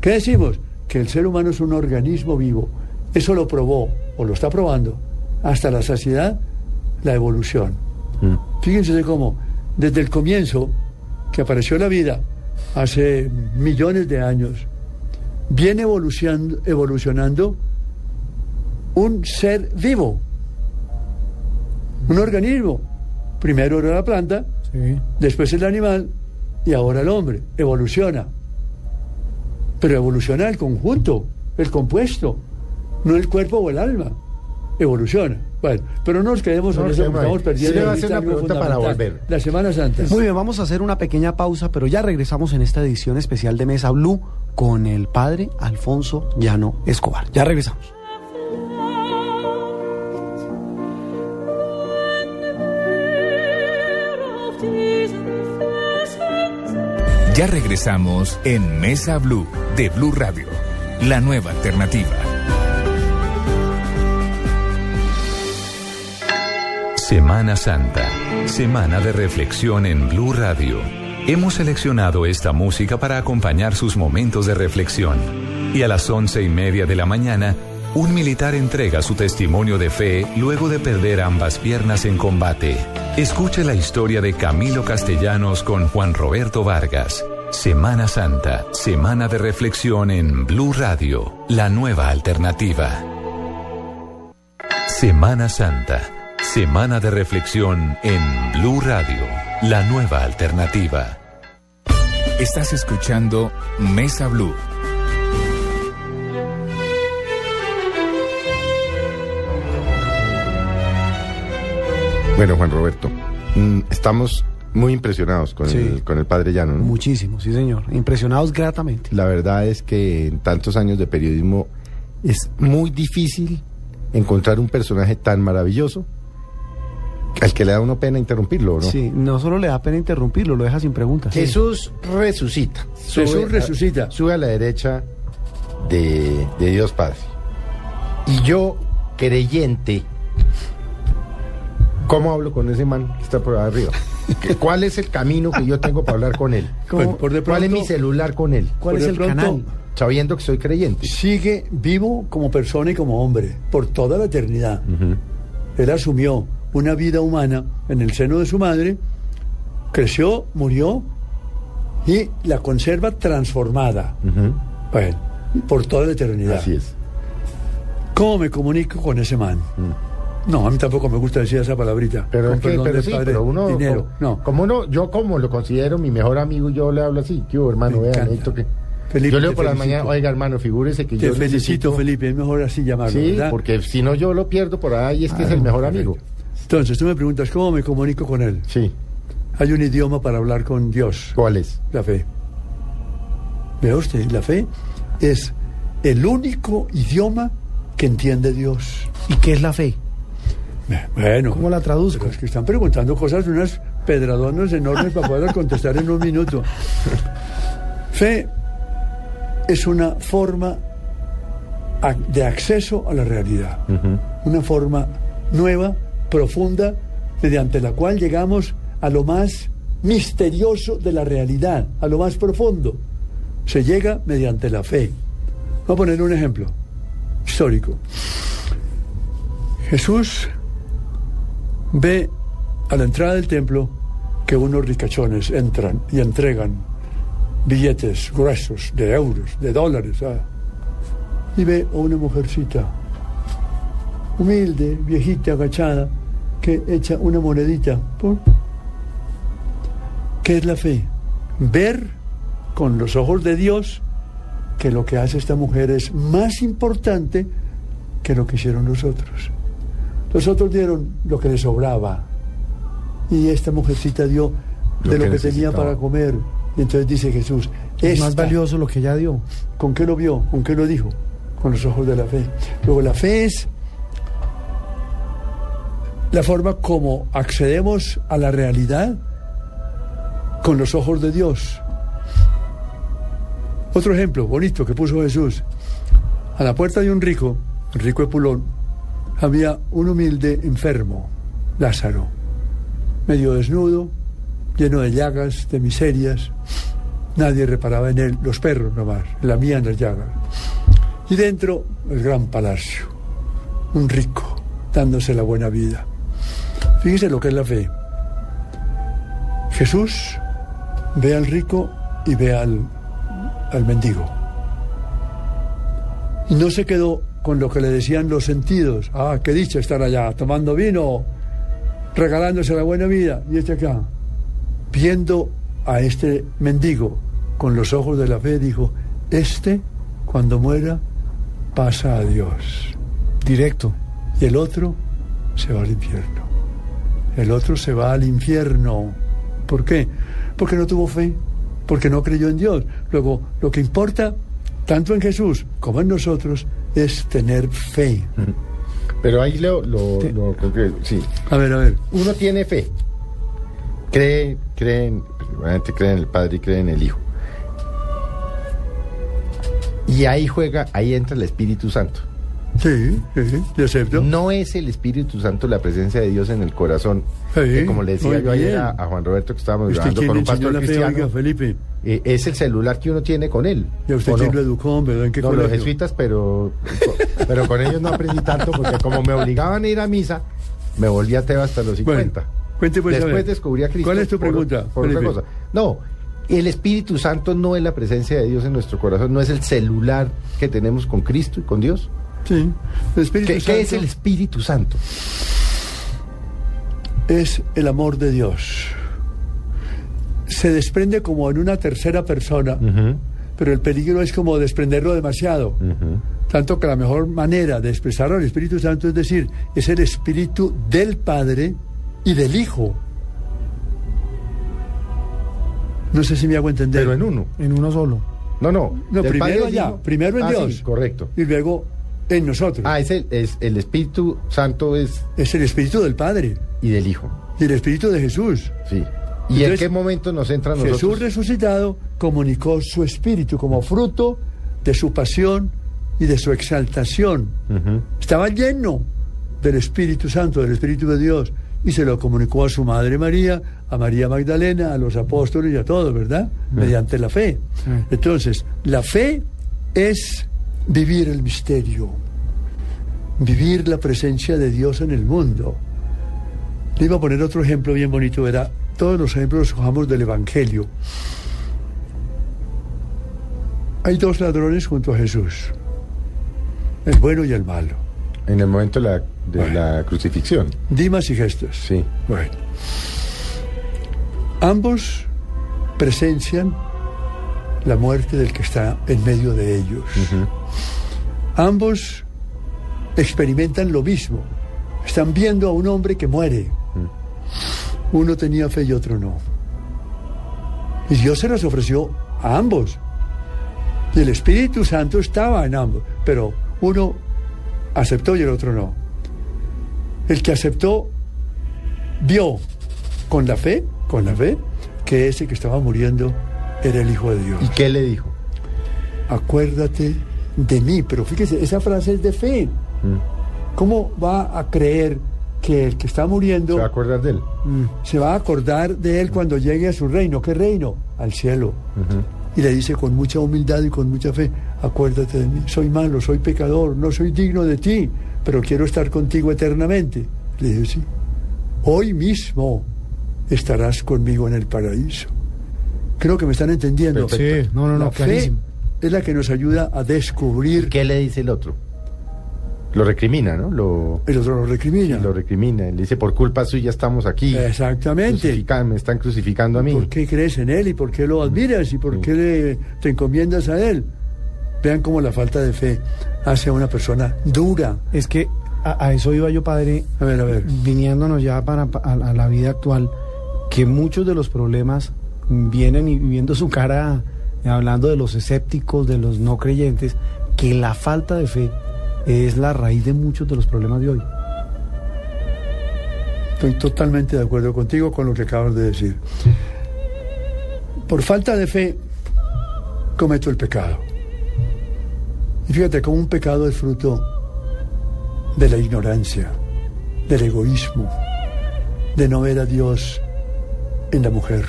¿Qué decimos? Que el ser humano es un organismo vivo. Eso lo probó, o lo está probando, hasta la saciedad, la evolución. Fíjense cómo, desde el comienzo que apareció la vida, hace millones de años, viene evolucionando, evolucionando un ser vivo, un organismo. Primero era la planta, Sí. después el animal y ahora el hombre. Evoluciona. Pero evoluciona el conjunto, el compuesto, no el cuerpo o el alma. evoluciona. Bueno, pero no nos quedemos No en nos eso, porque estamos perdiendo. Sí a hacer una pregunta para volver. La Semana Santa. Muy bien, vamos a hacer una pequeña pausa, pero ya regresamos en esta edición especial de Mesa Blue con el padre Alfonso Llano Escobar. Ya regresamos. Ya regresamos en Mesa Blue de Blue Radio, la nueva alternativa. Semana Santa, semana de reflexión en Blue Radio. Hemos seleccionado esta música para acompañar sus momentos de reflexión. Y a las once y media de la mañana, un militar entrega su testimonio de fe luego de perder ambas piernas en combate. Escuche la historia de Camilo Castellanos con Juan Roberto Vargas. Semana Santa, semana de reflexión en Blue Radio, la nueva alternativa. Semana Santa, semana de reflexión en Blue Radio, la nueva alternativa. Estás escuchando Mesa Blue. Bueno, Juan Roberto, mm, estamos muy impresionados con, Sí. el, con el padre Llano. ¿no? Muchísimo, sí señor. Impresionados gratamente. La verdad es que en tantos años de periodismo es muy difícil encontrar un personaje tan maravilloso al que le da uno pena interrumpirlo, ¿no? Sí, no solo le da pena interrumpirlo, lo deja sin preguntas. Jesús resucita. Jesús a- resucita. sube a la derecha de, de Dios Padre. Y yo, creyente, ¿cómo hablo con ese man que está por arriba? ¿Qué- ¿Cuál es el camino que yo tengo para hablar con él? *laughs* Pues, por de ¿Cuál es mi celular con él? ¿Cuál es el pronto- canal? Sabiendo que soy creyente. Sigue vivo como persona y como hombre, por toda la eternidad. Él asumió una vida humana en el seno de su madre, creció, murió y la conserva transformada. Bueno, por toda la eternidad. Así es. ¿Cómo me comunico con ese man? No, a mí tampoco me gusta decir esa palabrita. Pero, es que- pero sí, padre, pero uno, dinero. como, no. como uno, yo como lo considero mi mejor amigo, yo le hablo así, ¿qué hubo, hermano? Vea, necesito que... Felipe, yo leo te por la mañana, oiga, hermano, figúrese que Te yo felicito, necesito- Felipe, es mejor así llamarlo. Sí, ¿verdad? porque si no yo lo pierdo por ahí, es que es el mejor amigo. Entonces, tú me preguntas, ¿cómo me comunico con él? Sí, Hay un idioma para hablar con Dios, ¿cuál es? la fe. Vea usted, la fe es el único idioma que entiende Dios. ¿Y qué es la fe? Bueno, ¿Cómo la traduzco? pero es que están preguntando cosas, unas pedradonas enormes para poder contestar en un minuto. Fe es una forma a- de acceso a la realidad, una forma nueva, profunda, mediante la cual llegamos a lo más misterioso de la realidad, a lo más profundo. Se llega mediante la fe. Voy a poner un ejemplo histórico. Jesús ve a la entrada del templo que unos ricachones entran y entregan billetes gruesos de euros, de dólares. ah. Y ve a una mujercita, humilde, viejita, agachada, que echa una monedita. ¿Qué es la fe? Ver con los ojos de Dios que lo que hace esta mujer es más importante que lo que hicieron los otros. Los otros dieron lo que les sobraba. Y esta mujercita dio Lo de lo que tenía para comer. Y entonces dice Jesús, Es más valioso lo que ella dio. ¿Con qué lo vio? ¿Con qué lo dijo? Con los ojos de la fe. Luego la fe es la forma como accedemos a la realidad con los ojos de Dios. Otro ejemplo bonito que puso Jesús. A la puerta de un rico, el rico Epulón, había un humilde enfermo, Lázaro, medio desnudo, lleno de llagas, de miserias. Nadie reparaba en él, los perros nomás, lamían las llagas. Y dentro, el gran palacio, un rico, dándose la buena vida. Fíjese lo que es la fe. Jesús ve al rico y ve al, al mendigo. Y no se quedó con lo que le decían los sentidos. Ah, qué dicha estar allá, tomando vino, regalándose la buena vida. Y este acá, viendo a este mendigo con los ojos de la fe, dijo, este, cuando muera, pasa a Dios. Directo. y el otro se va al infierno. El otro se va al infierno. ¿Por qué? Porque no tuvo fe, porque no creyó en Dios. Luego, lo que importa, tanto en Jesús como en nosotros, es tener fe. Pero ahí lo, lo, sí. A ver, a ver. Uno tiene fe. Cree, cree, en- primeramente cree en el Padre y cree en el Hijo. Y ahí juega, ahí entra el Espíritu Santo. Sí, sí, yo acepto. No es el Espíritu Santo la presencia de Dios en el corazón. Sí, que como le decía yo ayer a, a Juan Roberto que estábamos ¿Usted grabando con un pastor la fe, cristiano, oiga, Felipe? eh, es el celular que uno tiene con él. ¿Y a usted ¿o quién no? lo educó, hombre? ¿En qué No, los colegio? jesuitas, pero, pero con ellos no aprendí tanto porque como me obligaban a ir a misa, me volví ateo hasta los 50. Bueno, pues, Después descubrí a Cristo. ¿Cuál es tu pregunta, por otra cosa. No, el Espíritu Santo no es la presencia de Dios en nuestro corazón, no es el celular que tenemos con Cristo y con Dios. Sí. El Espíritu ¿Qué, Santo qué es el Espíritu Santo? es el amor de Dios. Se desprende como en una tercera persona, pero el peligro es como desprenderlo demasiado. Tanto que la mejor manera de expresar al Espíritu Santo es decir, es el Espíritu del Padre y del Hijo. No sé si me hago entender. Pero en uno. En uno solo. No, no. No, primero allá, primero en Ah, Dios. sí, correcto. Y luego en nosotros. Ah, es el, es el Espíritu Santo es Es el Espíritu del Padre y del Hijo. y el Espíritu de Jesús. Sí. ¿Y en qué momento nos entra a nosotros? Jesús resucitado comunicó su espíritu como fruto de su pasión y de su exaltación. Estaba lleno del Espíritu Santo, del Espíritu de Dios, y se lo comunicó a su madre María, a María Magdalena, a los apóstoles y a todos, ¿verdad? Mediante la fe. Entonces, la fe es vivir el misterio, vivir la presencia de Dios en el mundo. Le iba a poner otro ejemplo bien bonito, verá. Todos los ejemplos los cojamos del Evangelio. Hay dos ladrones junto a Jesús, el bueno y el malo, En el momento de la, de Bueno. la crucifixión. Dimas y Gestos. Sí. Bueno, ambos presencian la muerte del que está en medio de ellos. Ambos experimentan lo mismo. Están viendo a un hombre que muere. Uno tenía fe y otro no. Y Dios se los ofreció a ambos. Y el Espíritu Santo estaba en ambos. Pero uno aceptó y el otro no. El que aceptó vio con la fe, con la fe, que ese que estaba muriendo era el Hijo de Dios. ¿Y qué le dijo? Acuérdate de mí. Pero fíjese, esa frase es de fe. ¿Cómo va a creer que el que está muriendo ¿Se va a acordar de él? se va a acordar de él cuando llegue a su reino? ¿Qué reino? Al cielo. Y le dice con mucha humildad y con mucha fe, acuérdate de mí, soy malo, soy pecador, no soy digno de ti, pero quiero estar contigo eternamente. Le dice, sí, hoy mismo estarás conmigo en el paraíso. Creo que me están entendiendo. Perfecto. Sí, no, no, no, La fe es la que nos ayuda a ¿Y descubrir. qué le dice el otro? Lo recrimina, ¿no? Lo, El otro lo recrimina. lo recrimina. Le dice, por culpa suya estamos aquí. Exactamente. Me están crucificando a mí. ¿Por qué crees en él y por qué lo admiras y por qué le- te encomiendas a él? Vean cómo la falta de fe hace a una persona dura. Es que a, a eso iba yo, padre, A ver, a ver. viniéndonos ya para, pa- a, a la vida actual, que muchos de los problemas vienen y viendo su cara, hablando de los escépticos, de los no creyentes, que la falta de fe es la raíz de muchos de los problemas de hoy. Estoy totalmente de acuerdo contigo con lo que acabas de decir. Por falta de fe, cometo el pecado. Y fíjate cómo un pecado es fruto de la ignorancia, del egoísmo, de no ver a Dios en la mujer.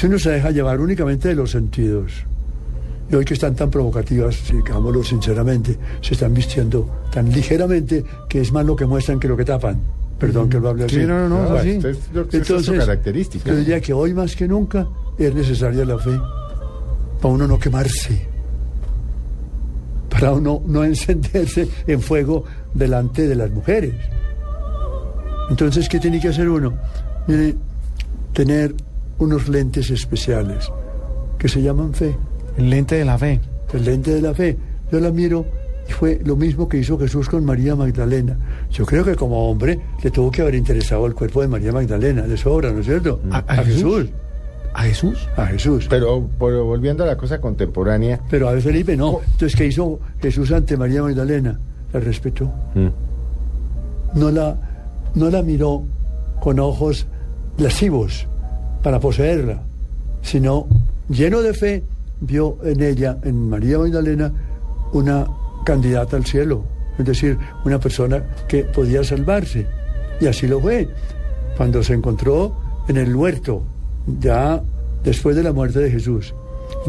Si uno se deja llevar únicamente de los sentidos, y hoy que están tan provocativas, digámoslo sinceramente, se están vistiendo tan ligeramente que es más lo que muestran que lo que tapan. Perdón que lo hable así. Sí, no, no, no, así. esto es lo que- esa es su característica. yo diría que hoy más que nunca es necesaria la fe para uno no quemarse, para uno no *laughs* encenderse en fuego delante de las mujeres. Entonces, ¿qué tiene que hacer uno? Mire, tener unos lentes especiales que se llaman fe, El lente de la fe. el lente de la fe. Yo la miro Y fue lo mismo que hizo Jesús con María Magdalena. Yo creo que como hombre le tuvo que haber interesado el cuerpo de María Magdalena, de sobra, ¿no es cierto? ¿A- a Jesús? ¿A Jesús? A Jesús. Pero, pero volviendo a la cosa contemporánea, Pero a ver, Felipe, no. Entonces, ¿qué hizo Jesús ante María Magdalena? La respetó. No la, no la miró con ojos lascivos para poseerla, sino lleno de fe, vio en ella, en María Magdalena, una candidata al cielo. Es decir, una persona que podía salvarse. Y así lo fue. Cuando se encontró en el huerto, ya después de la muerte de Jesús,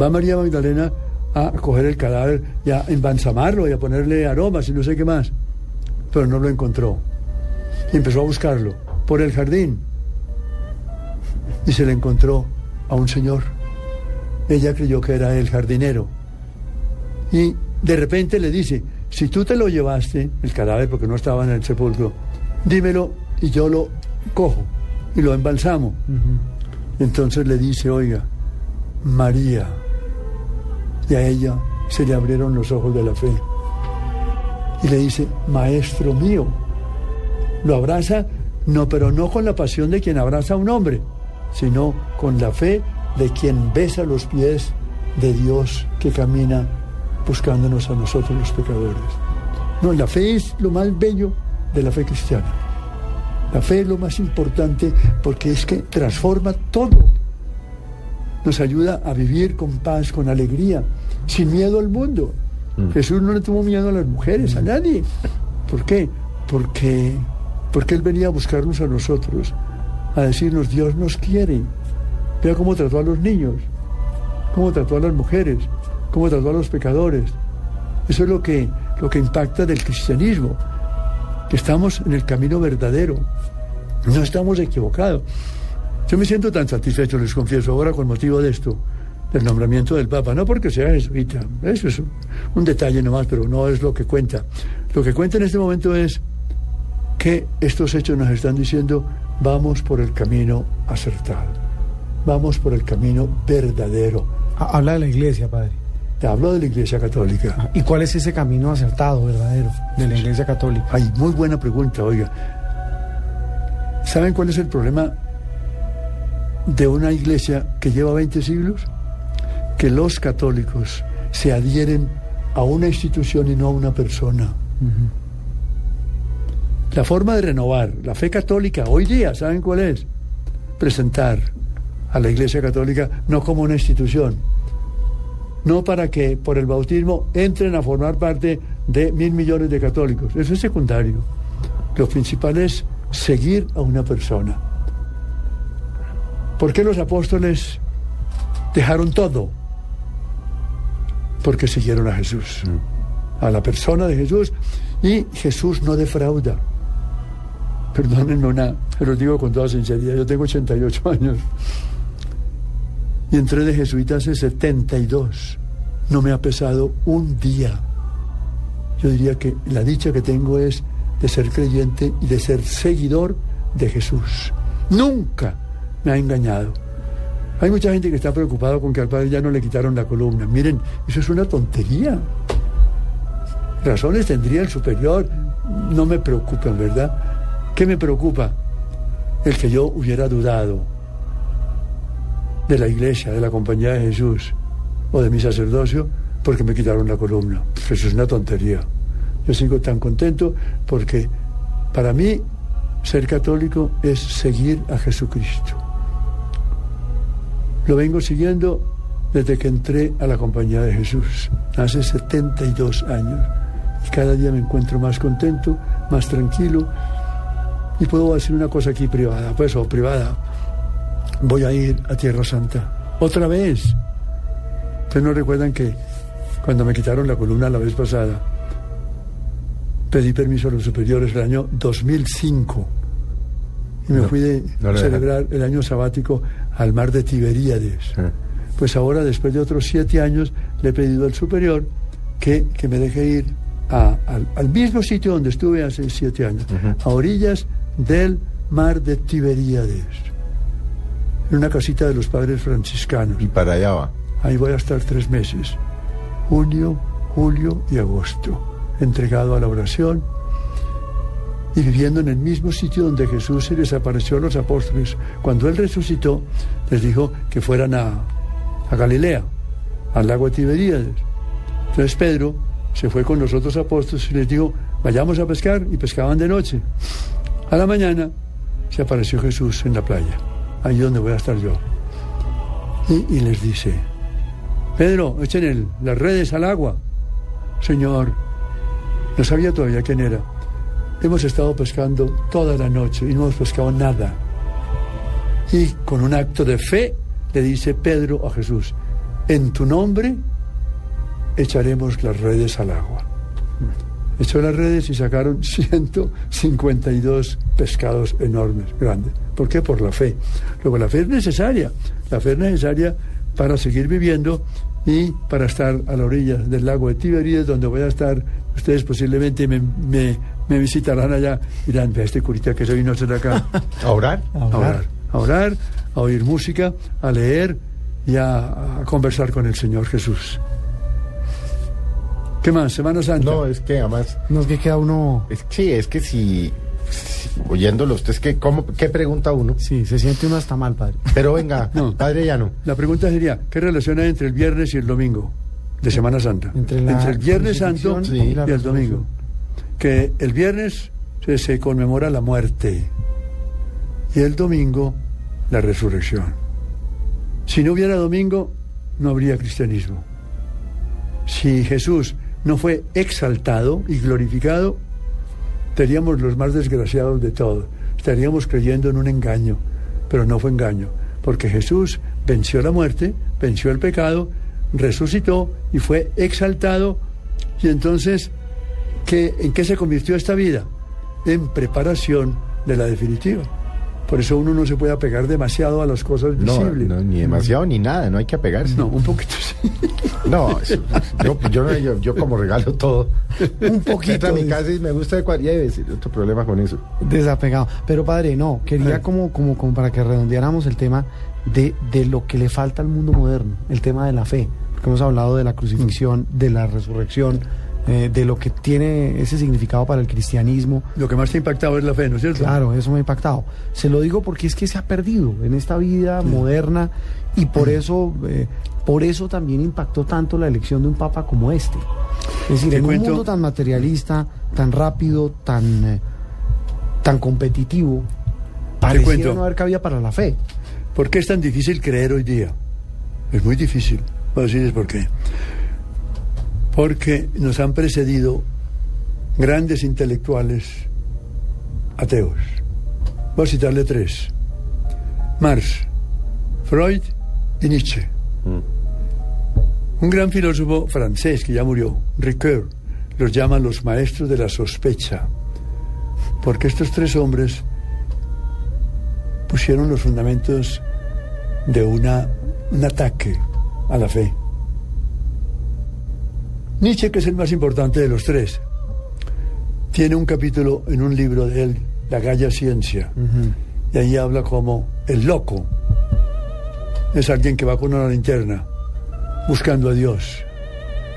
va María Magdalena a coger el cadáver y a embalsamarlo y a ponerle aromas y no sé qué más. Pero no lo encontró. Y empezó a buscarlo por el jardín. Y se le encontró a un señor. Ella creyó que era el jardinero. Y de repente le dice, si tú te lo llevaste, el cadáver porque no estaba en el sepulcro, dímelo y yo lo cojo y lo embalsamo. Entonces le dice, oiga, María. Y a ella se le abrieron los ojos de la fe. Y le dice, maestro mío. Lo abraza, no, pero no con la pasión de quien abraza a un hombre, sino con la fe de quien besa los pies de Dios que camina buscándonos a nosotros los pecadores. No, la fe es lo más bello de la fe cristiana. La fe es lo más importante porque es que transforma todo. Nos ayuda a vivir con paz, con alegría, sin miedo al mundo. Jesús no le tuvo miedo a las mujeres, a nadie. ¿Por qué? Porque, porque Él venía a buscarnos a nosotros, a decirnos, Dios nos quiere. Vea cómo trató a los niños, cómo trató a las mujeres, cómo trató a los pecadores. Eso es lo que, lo que impacta del cristianismo, que estamos en el camino verdadero, no estamos equivocados. Yo me siento tan satisfecho, les confieso, ahora con motivo de esto, del nombramiento del Papa, no porque sea jesuita, eso es un, detalle nomás, pero no es lo que cuenta. Lo que cuenta en este momento es que estos hechos nos están diciendo, vamos por el camino acertado, vamos por el camino verdadero. Ha- Habla de la iglesia, padre. Te hablo de la Iglesia Católica. ¿Y cuál es ese camino acertado, verdadero, de la iglesia católica? Ay, muy buena pregunta, oiga. ¿Saben cuál es el problema de una iglesia que lleva 20 siglos? Que los católicos se adhieren a una institución y no a una persona. La forma de renovar la fe católica hoy día, ¿saben cuál es? Presentar a la iglesia católica no como una institución, no para que por el bautismo entren a formar parte de mil millones de católicos. Eso es secundario. Lo principal es seguir a una persona. ¿Por qué los apóstoles dejaron todo? Porque siguieron a Jesús, a la persona de Jesús, y Jesús no defrauda. Perdónenme una, los digo con toda sinceridad, yo tengo 88 años y entré de jesuita hace 72. No me ha pesado un día. Yo diría que la dicha que tengo es de ser creyente y de ser seguidor de Jesús. Nunca me ha engañado. Hay mucha gente que está preocupada con que al padre ya no le quitaron la columna. Miren, eso es una tontería. Razones tendría el superior. No me preocupan, ¿verdad? ¿Qué me preocupa? El que yo hubiera dudado de la iglesia, de la compañía de Jesús o de mi sacerdocio porque me quitaron la columna. Eso es una tontería. Yo sigo tan contento porque para mí ser católico es seguir a Jesucristo. Lo vengo siguiendo desde que entré a la compañía de Jesús, hace 72 años. Y cada día me encuentro más contento, más tranquilo. Y puedo decir una cosa aquí privada, pues, o privada. Voy a ir a Tierra Santa. Otra vez. Ustedes no recuerdan que cuando me quitaron la columna la vez pasada, pedí permiso a los superiores el año 2005 y me No, fui de no le celebrar el año sabático al mar de Tiberíades. Ah. Pues ahora, después de otros siete años, le he pedido al superior que, que me deje ir a- al, al mismo sitio donde estuve hace siete años, a orillas del mar de Tiberíades, en una casita de los padres franciscanos. Y para allá va. Ahí voy a estar tres meses, junio, julio y agosto. entregado a la oración y viviendo en el mismo sitio donde Jesús se les apareció a los apóstoles. Cuando Él resucitó, les dijo que fueran a, a Galilea, al lago de Tiberíades. Entonces Pedro se fue con los otros apóstoles y les dijo, vayamos a pescar, y pescaban de noche. A la mañana se apareció Jesús en la playa, ahí donde voy a estar yo. Y, les dice, Pedro, echen las redes al agua. Señor, no sabía todavía quién era. Hemos estado pescando toda la noche y no hemos pescado nada. Y con un acto de fe le dice Pedro a Jesús, en tu nombre echaremos las redes al agua. Echó las redes y sacaron *laughs* 152 pescados enormes, grandes. ¿Por qué? Por la fe. Luego la fe es necesaria. La fe es necesaria para seguir viviendo y para estar a la orilla del lago de Tiberíades, donde voy a estar. Ustedes posiblemente me, me- me visitarán allá y dirán, vea este curita que se vino a hacer acá. *laughs* ¿A orar? A a orar. orar, a orar, a oír música, a leer y a, a conversar con el Señor Jesús. ¿Qué más? Semana Santa. No, es que además, No es que queda uno, es, sí, es que si, si- oyéndolo, usted es que, ¿cómo, ¿qué pregunta uno? sí, se siente uno hasta mal, padre. Pero venga, *laughs* No. padre Llano. La pregunta sería, ¿qué relación hay entre el viernes y el domingo de Semana Santa? Entre la el Viernes Santo y, el domingo. Que el viernes se, se conmemora la muerte y el domingo la resurrección. Si no hubiera domingo, no habría cristianismo. Si Jesús no fue exaltado y glorificado, seríamos los más desgraciados de todos. Estaríamos creyendo en un engaño, pero no fue engaño, porque Jesús venció la muerte, venció el pecado, resucitó y fue exaltado. Y entonces, ¿qué, ¿en qué se convirtió esta vida? En preparación de la definitiva. Por eso uno no se puede apegar demasiado a las cosas No, visibles. no, ni demasiado ni nada, no hay que apegarse. No, un poquito sí. No, yo, yo, no- yo, yo como regalo todo. Un poquito a mi casa y me gusta de cual, y decir, otro problema con eso. Desapegado. Pero padre, no, quería como, como, como para que redondeáramos el tema de, de lo que le falta al mundo moderno, el tema de la fe. Porque hemos hablado de la crucifixión, de la resurrección, eh, de lo que tiene ese significado para el cristianismo. Lo que más te ha impactado es la fe, ¿no es cierto? Claro, eso me ha impactado. Se lo digo porque es que se ha perdido en esta vida moderna y por eso, eh, por eso también impactó tanto la elección de un papa como este. Es decir, en cuento- un mundo tan materialista, tan rápido, tan, eh, tan competitivo, pareciera no haber cabida para la fe. ¿Por qué es tan difícil creer hoy día? Es muy difícil. Voy a decirles por qué. Porque nos han precedido grandes intelectuales ateos. Voy a citarle tres. Marx, Freud y Nietzsche. Un gran filósofo francés que ya murió, Ricoeur, los llama los maestros de la sospecha. Porque estos tres hombres pusieron los fundamentos de una, un ataque a la fe. Nietzsche, que es el más importante de los tres, tiene un capítulo en un libro de él, La Galla Ciencia, y ahí habla como el loco es alguien que va con una linterna buscando a Dios,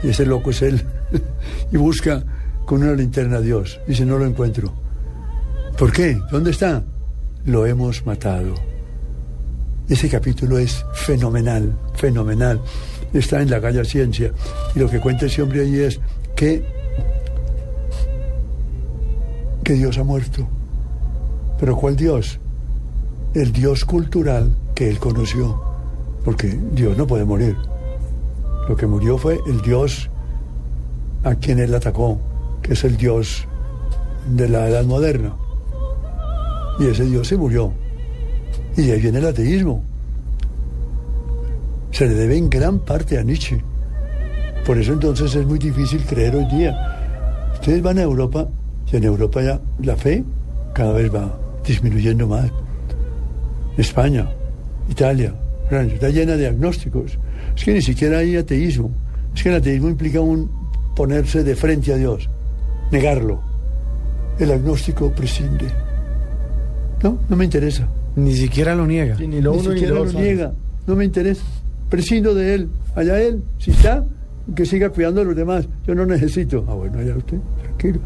y ese loco es él, *laughs* y busca con una linterna a Dios, dice, no lo encuentro. ¿Por qué? ¿Dónde está? Lo hemos matado. Ese capítulo es fenomenal, fenomenal. Está en la Galla Ciencia. Y lo que cuenta ese hombre allí es que, que Dios ha muerto. ¿Pero cuál Dios? El Dios cultural que él conoció. Porque Dios no puede morir. Lo que murió fue el Dios a quien él atacó, que es el Dios de la edad moderna. Y ese Dios se murió. Y ahí viene el ateísmo. Se le debe en gran parte a Nietzsche. Por eso entonces es muy difícil creer hoy día. Ustedes van a Europa y en Europa ya la fe cada vez va disminuyendo más. España, Italia, Francia, está llena de agnósticos. Es que ni siquiera hay ateísmo. Es que el ateísmo implica un ponerse de frente a Dios, negarlo. El agnóstico prescinde. No, no me interesa. Ni siquiera lo niega. ni lo Ni uno ni siquiera lo lo otro. niega. No me interesa. Prescindo de él. Allá él, si está, que siga cuidando a los demás. Yo no necesito. Ah, bueno, ya usted, tranquilo.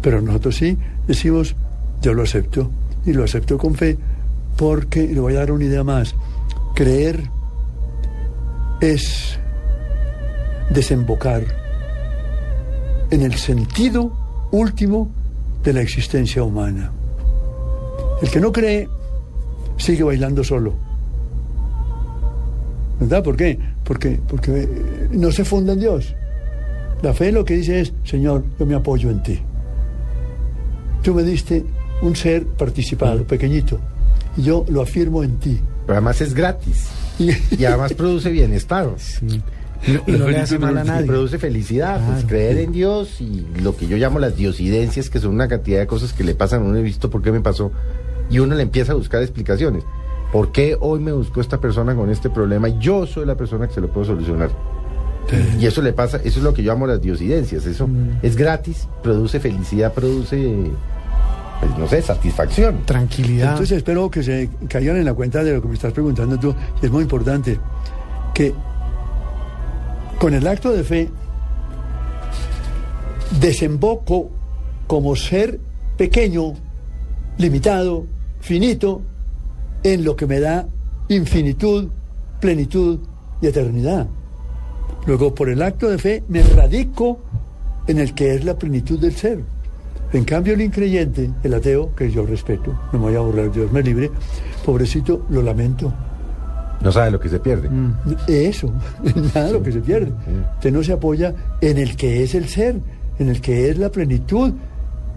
Pero nosotros sí decimos, yo lo acepto. Y lo acepto con fe porque, le voy a dar una idea más, creer es desembocar en el sentido último de la existencia humana. El que no cree sigue bailando solo. ¿Verdad? ¿Por qué? Porque, porque no se funda en Dios. La fe lo que dice es, Señor, yo me apoyo en ti. Tú me diste un ser participado, pequeñito, y yo lo afirmo en ti. Pero además es gratis. Y, *laughs* además produce bienestar. Y, no le hace mal a nadie. produce felicidad, pues creer en Dios y lo que yo llamo las diosidencias, que son una cantidad de cosas que le pasan, uno he visto por qué me pasó, y uno le empieza a buscar explicaciones. ¿Por qué hoy me buscó esta persona con este problema? y Yo soy la persona que se lo puedo solucionar. Y eso le pasa, eso es lo que yo llamo las diosidencias, eso mm. es gratis, produce felicidad, produce pues, no sé, satisfacción. Tranquilidad. Entonces espero que se caigan en la cuenta de lo que me estás preguntando tú. Es muy importante que con el acto de fe desemboco como ser pequeño, limitado, finito, en lo que me da infinitud, plenitud y eternidad. Luego, por el acto de fe, me radico en el que es la plenitud del ser. En cambio, el increyente, el ateo, que yo respeto, no me voy a borrar, Dios me libre, pobrecito, lo lamento. No sabe lo que se pierde. Mm. Eso, *laughs* nada de lo que se pierde. Usted no se apoya en el que es el ser, en el que es la plenitud.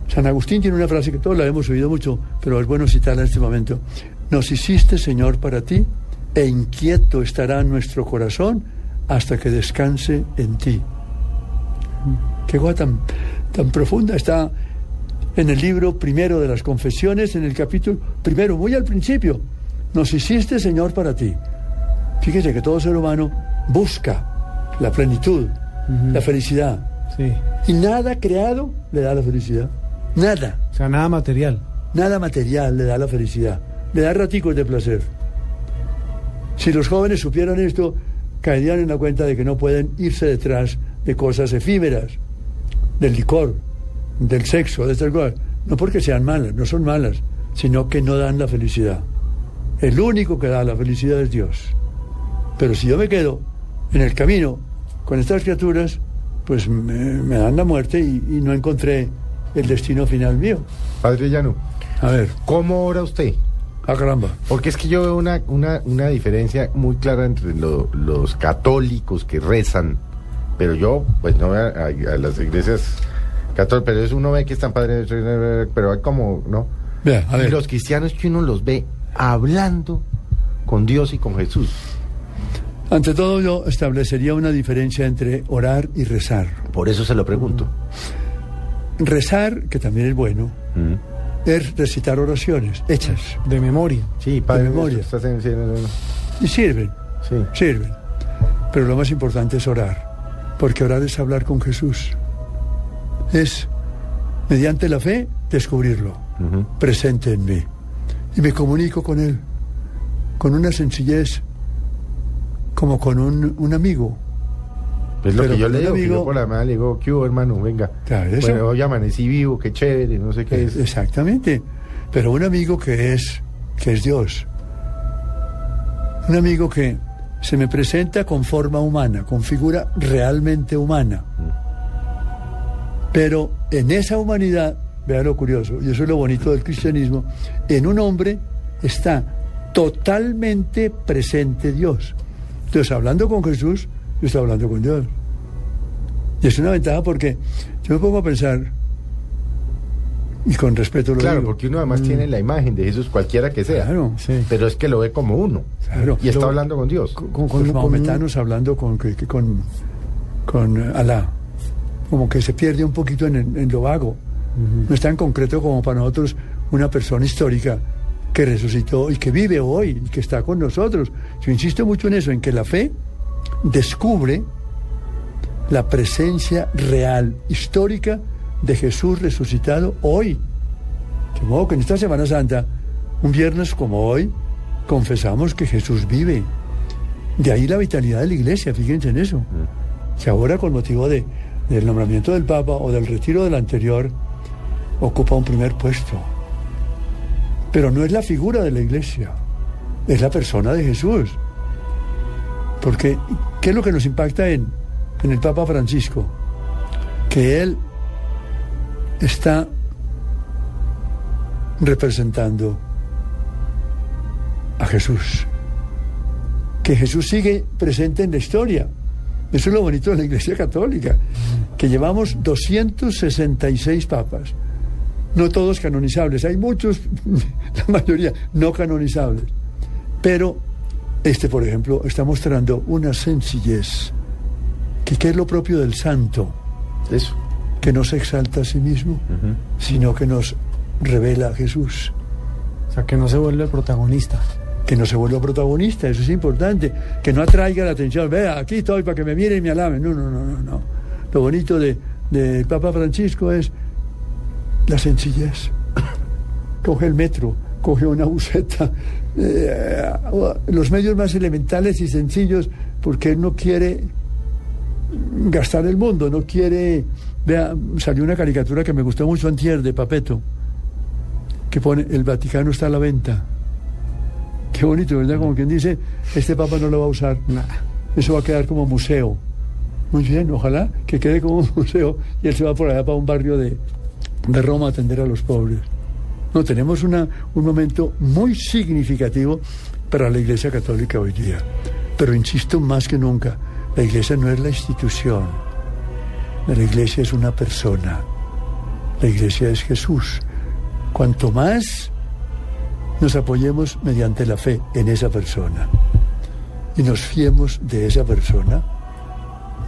San Agustín tiene una frase que todos la hemos oído mucho, pero es bueno citarla en este momento. Nos hiciste, Señor, para ti, e inquieto estará nuestro corazón hasta que descanse en ti. Qué cosa tan, tan profunda está en el libro primero de las confesiones, en el capítulo primero, muy al principio. Nos hiciste, Señor, para ti. Fíjese que todo ser humano busca la plenitud, la felicidad. Y nada creado le da la felicidad. Nada. O sea, nada material. Nada material le da la felicidad. Le da raticos de placer. Si los jóvenes supieran esto, caerían en la cuenta de que no pueden irse detrás de cosas efímeras, del licor, del sexo, de estas cosas. No porque sean malas, no son malas, sino que no dan la felicidad. El único que da la felicidad es Dios. Pero si yo me quedo en el camino con estas criaturas, pues me, dan la muerte y, no encontré el destino final mío. Padre Llano, a ver. ¿Cómo ora usted? Ah, caramba. Porque es que yo veo una, una, una diferencia muy clara entre los católicos que rezan, pero yo, pues no a, a, las iglesias católicas, pero es uno ve que están padres, pero hay como, ¿no? a ver. Y los cristianos que uno los ve hablando con Dios y con Jesús. Ante todo yo establecería una diferencia entre orar y rezar. Por eso se lo pregunto. Rezar, que también es bueno, es recitar oraciones hechas. De memoria. Sí, padre, de memoria. Y sirven. Sí. Sirven. Pero lo más importante es orar. Porque orar es hablar con Jesús. Es, mediante la fe, descubrirlo. Presente en mí. Y me comunico con Él. Con una sencillez como con un, un amigo. Es lo que yo le digo, amigo, por la madre le digo, ¿qué hubo, hermano? Venga. Claro, eso. Bueno, hoy amanecí vivo, qué chévere, no sé qué es. Exactamente. Pero un amigo que es, que es Dios. Un amigo que se me presenta con forma humana, con figura realmente humana. Pero en esa humanidad, vea lo curioso, y eso es lo bonito del cristianismo, en un hombre está totalmente presente Dios. Entonces, hablando con Jesús, yo estoy hablando con Dios. Y es una ventaja porque yo me pongo a pensar, y con respeto lo Claro, porque uno además mm. tiene la imagen de Jesús, cualquiera que sea. Claro, sí. Pero es que lo ve como uno. Claro. Y está hablando con Dios. Con, con, los maometanos hablando con, con, con Alá. Como que se pierde un poquito en, lo vago. No es tan concreto como para nosotros una persona histórica que resucitó y que vive hoy y que está con nosotros. Yo insisto mucho en eso, en que la fe descubre la presencia real, histórica de Jesús resucitado hoy. De modo que en esta Semana Santa, un viernes como hoy, confesamos que Jesús vive. De ahí la vitalidad de la iglesia, fíjense en eso. que ahora con motivo de, del nombramiento del Papa o del retiro del anterior, ocupa un primer puesto. Pero no es la figura de la iglesia, es la persona de Jesús. Porque, ¿qué es lo que nos impacta en, en el Papa Francisco? Que él está representando a Jesús. Que Jesús sigue presente en la historia. Eso es lo bonito de la Iglesia Católica, que llevamos 266 papas, no todos canonizables, hay muchos, *laughs* la mayoría no canonizables, pero este, por ejemplo, está mostrando una sencillez, que, que es lo propio del santo. Eso. Que no se exalta a sí mismo, sino que nos revela a Jesús. O sea, que no se vuelve el protagonista. Que no se vuelva protagonista, eso es importante. Que no atraiga la atención. Vea, aquí estoy para que me miren y me alaben. No, no, no, no, no. Lo bonito del de Papa Francisco es la sencillez. *coughs* Coge el metro, coge una buseta, *laughs* eh, los medios más elementales y sencillos, porque él no quiere gastar el mundo, no quiere... Vea, salió una caricatura que me gustó mucho antier de Papeto, que pone, el Vaticano está a la venta. Qué bonito, ¿verdad? Como quien dice, este Papa no lo va a usar. Eso va a quedar como museo. Muy bien, ojalá que quede como un *laughs* museo y él se va por allá para un barrio de, de Roma a atender a los pobres. No, tenemos una, un momento muy significativo para la Iglesia Católica hoy día. Pero insisto más que nunca, la Iglesia no es la institución. La Iglesia es una persona. La Iglesia es Jesús. Cuanto más nos apoyemos mediante la fe en esa persona y nos fiemos de esa persona,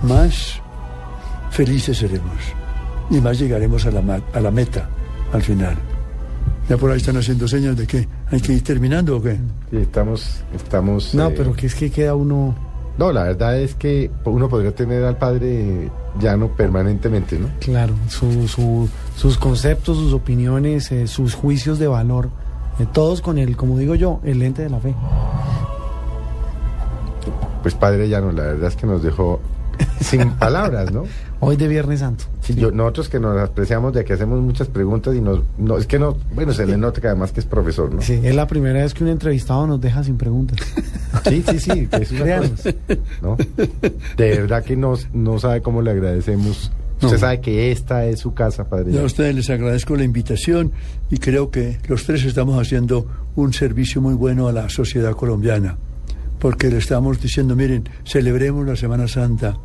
más felices seremos y más llegaremos a la, a la meta al final. Ya por ahí están haciendo señas de que hay que ir terminando o qué. Sí, estamos, estamos. No, eh, pero que es que queda uno. No, la verdad es que uno podría tener al padre llano permanentemente, ¿no? Claro, su, su, sus conceptos, sus opiniones, eh, sus juicios de valor, eh, todos con el, como digo yo, el lente de la fe. Pues padre llano, la verdad es que nos dejó sin *laughs* palabras, ¿no? Hoy de Viernes Santo. Sí, Yo, nosotros que nos apreciamos de que hacemos muchas preguntas y nos, no, es que no, bueno, se le nota que además que es profesor, ¿no? Sí, es la primera vez que un entrevistado nos deja sin preguntas. Sí, sí, sí, que es una Créanos. cosa, ¿no? De verdad que nos, no sabe cómo le agradecemos. Usted No. sabe que esta es su casa, padre. Yo a ustedes les agradezco la invitación y creo que los tres estamos haciendo un servicio muy bueno a la sociedad colombiana, porque le estamos diciendo, miren, celebremos la Semana Santa.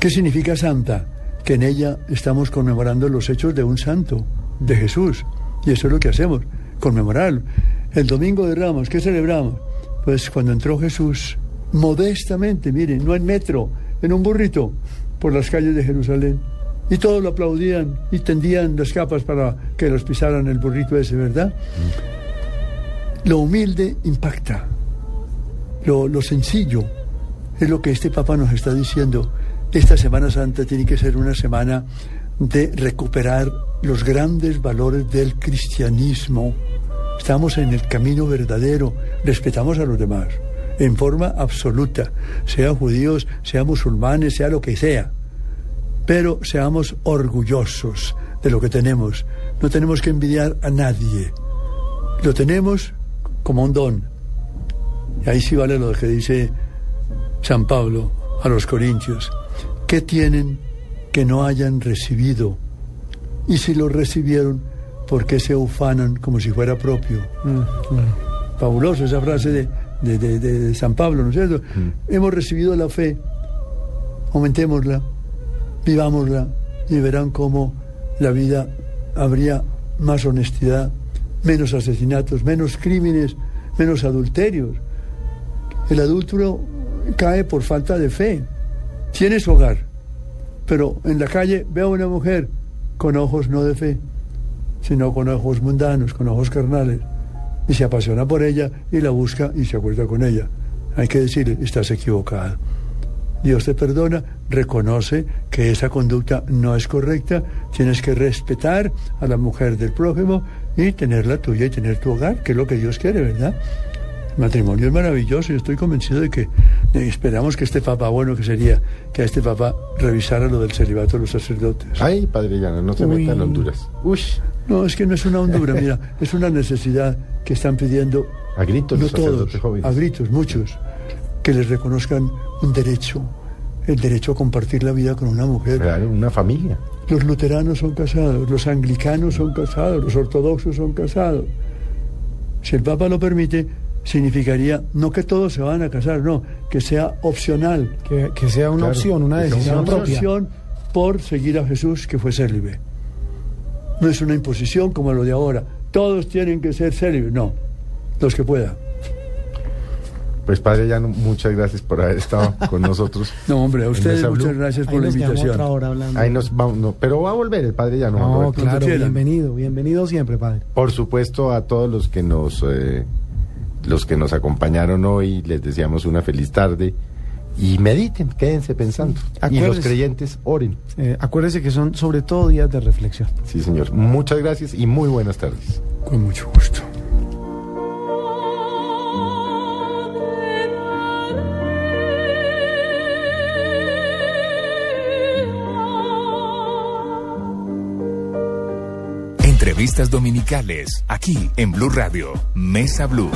¿Qué significa santa? Que en ella estamos conmemorando los hechos de un santo, de Jesús. Y eso es lo que hacemos, conmemorar. El domingo de Ramos, ¿qué celebramos? Pues cuando entró Jesús, modestamente, miren, no en metro, en un burrito, por las calles de Jerusalén. Y todos lo aplaudían y tendían las capas para que los pisaran el burrito ese, ¿verdad? Lo humilde impacta. Lo, lo sencillo es lo que este Papa nos está diciendo. Esta Semana Santa tiene que ser una semana de recuperar los grandes valores del cristianismo. Estamos en el camino verdadero, respetamos a los demás, en forma absoluta, sean judíos, sean musulmanes, sea lo que sea. Pero seamos orgullosos de lo que tenemos. No tenemos que envidiar a nadie. Lo tenemos como un don. Y ahí sí vale lo que dice San Pablo a los corintios. ¿Qué tienen que no hayan recibido? Y si lo recibieron, ¿por qué se ufanan como si fuera propio? Fabuloso esa frase de, de- de- de- de San Pablo, ¿no es cierto? Hemos recibido la fe, aumentémosla, vivámosla y verán cómo la vida habría más honestidad, menos asesinatos, menos crímenes, menos adulterios. El adúltero cae por falta de fe. Tiene su hogar, pero en la calle ve a una mujer con ojos no de fe, sino con ojos mundanos, con ojos carnales, y se apasiona por ella y la busca y se acuerda con ella. Hay que decirle, estás equivocado. Dios te perdona, reconoce que esa conducta no es correcta, tienes que respetar a la mujer del prójimo y tener la tuya y tener tu hogar, que es lo que Dios quiere, ¿verdad? El matrimonio es maravilloso. Yo estoy convencido de que eh, esperamos que este papa, bueno que sería que a este papa revisara lo del celibato de los sacerdotes. Ay, padre Llano, no se Uy. meta en Honduras. Uy, No, es que no es una hondura, mira, *laughs* es una necesidad que están pidiendo a gritos no los todos, jóvenes. a gritos, muchos, que les reconozcan un derecho, el derecho a compartir la vida con una mujer. Claro, una familia. Los luteranos son casados, los anglicanos son casados, los ortodoxos son casados. Si el Papa lo permite, significaría no que todos se van a casar, no, que sea opcional, Que, que sea una Claro, opción, una decisión una propia. opción por seguir a Jesús que fue célibe. No es una imposición como lo de ahora. Todos tienen que ser célibes, no, los que puedan. Pues padre Llano, muchas gracias por haber estado con nosotros. *laughs* No, hombre, a ustedes muchas gracias Ahí por la invitación. otra hora hablando. Ahí nos vamos, no, pero va a volver el padre Llano. No, claro, bienvenido, bienvenido siempre, padre. Por supuesto, a todos los que nos eh, los que nos acompañaron hoy, les deseamos una feliz tarde y mediten, quédense pensando. Y los creyentes oren. Eh, acuérdese que son sobre todo días de reflexión. Sí, señor. Muchas gracias y muy buenas tardes. Con mucho gusto. Entrevistas dominicales, aquí en Blue Radio, Mesa Blue.